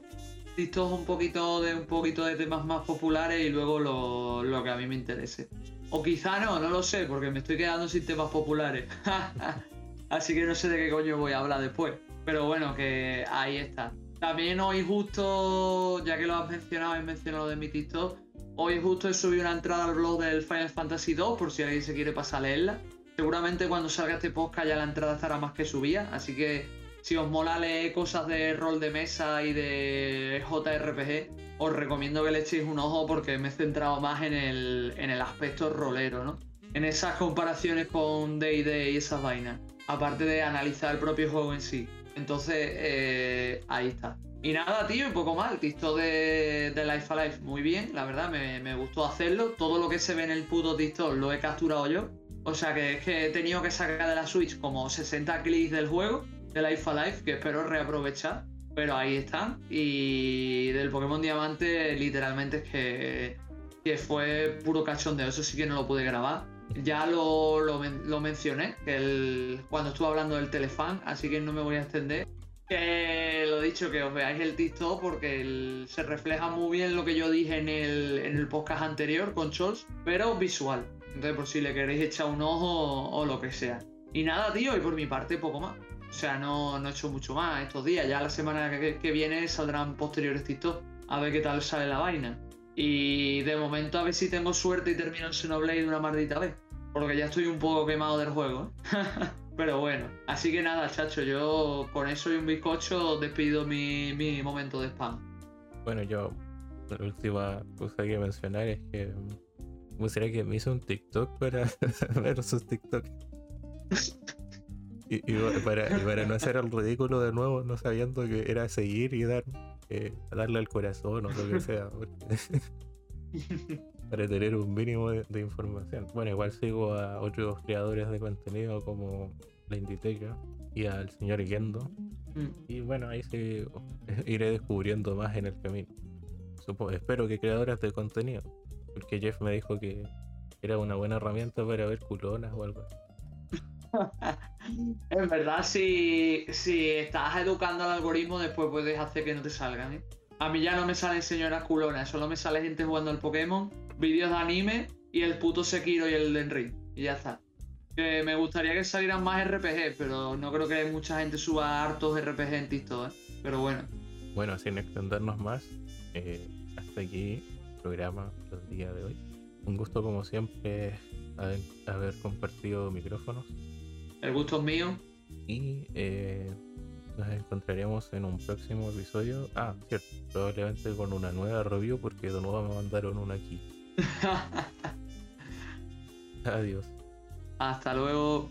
TikTok un poquito de un poquito de temas más populares y luego lo, lo que a mí me interese. O quizá no, no lo sé, porque me estoy quedando sin temas populares. Así que no sé de qué coño voy a hablar después. Pero bueno, que ahí está. También hoy justo, ya que lo has mencionado, he mencionado lo de mi TikTok, hoy justo he subido una entrada al blog del Final Fantasy 2 por si alguien se quiere pasar a leerla. Seguramente cuando salga este podcast ya la entrada estará más que subida, así que si os mola leer cosas de rol de mesa y de JRPG, os recomiendo que le echéis un ojo porque me he centrado más en el, en el aspecto rolero, ¿no? En esas comparaciones con D&D y esas vainas, aparte de analizar el propio juego en sí. Entonces, eh, ahí está. Y nada, tío, y poco mal. El TikTok de, de Life Alive, muy bien, la verdad, me, gustó hacerlo. Todo lo que se ve en el puto TikTok lo he capturado yo. O sea que es que he tenido que sacar de la Switch como 60 clics del juego, de Life Alive, que espero reaprovechar. Pero ahí están. Y del Pokémon Diamante, literalmente es que, que fue puro cachondeo. Eso sí que no lo pude grabar. Ya lo, lo men- lo mencioné cuando estuve hablando del telefan, así que no me voy a extender. Que lo dicho, que os veáis el TikTok porque se refleja muy bien lo que yo dije en el, en el podcast anterior con Chols, pero visual. Entonces, por si le queréis echar un ojo o lo que sea. Y nada, tío, y por mi parte, poco más. O sea, no, no he hecho mucho más estos días. Ya la semana que, que viene saldrán posteriores TikTok. A ver qué tal sale la vaina. Y de momento a ver si tengo suerte y termino en Xenoblade una maldita vez. Porque ya estoy un poco quemado del juego, ¿eh? Pero bueno, así que nada, chacho, yo con eso y un bizcocho despido mi, mi momento de spam. Bueno, yo, la última cosa que mencionar es que me gustaría que me hizo un TikTok para ver sus TikTok. Y, y pa- para, y para no hacer el ridículo de nuevo, no sabiendo que era seguir y dar, eh, darle al corazón o lo que sea. para tener un mínimo de, de información. Bueno, igual sigo a otros creadores de contenido como la Inditeca y al señor Gendo. Mm. Y bueno, ahí sí iré descubriendo más en el camino. Supo- espero que creadores de contenido. Porque Jeff me dijo que era una buena herramienta para ver culonas o algo. así. En verdad, si, si estás educando al algoritmo, después puedes hacer que no te salgan, ¿eh? A mí ya no me salen señoras culonas, solo me sale gente jugando al Pokémon, vídeos de anime y el puto Sekiro y el Den Ring. Y ya está. Me gustaría que salieran más RPG, pero no creo que mucha gente suba hartos RPG en TikTok, ¿eh? Pero bueno. Bueno, sin extendernos más, eh, hasta aquí el programa del día de hoy. Un gusto como siempre haber compartido micrófonos El gusto es mío. y eh, nos encontraremos en un próximo episodio. Ah, cierto, probablemente con una nueva review porque de nuevo me mandaron una aquí. Adiós. Hasta luego.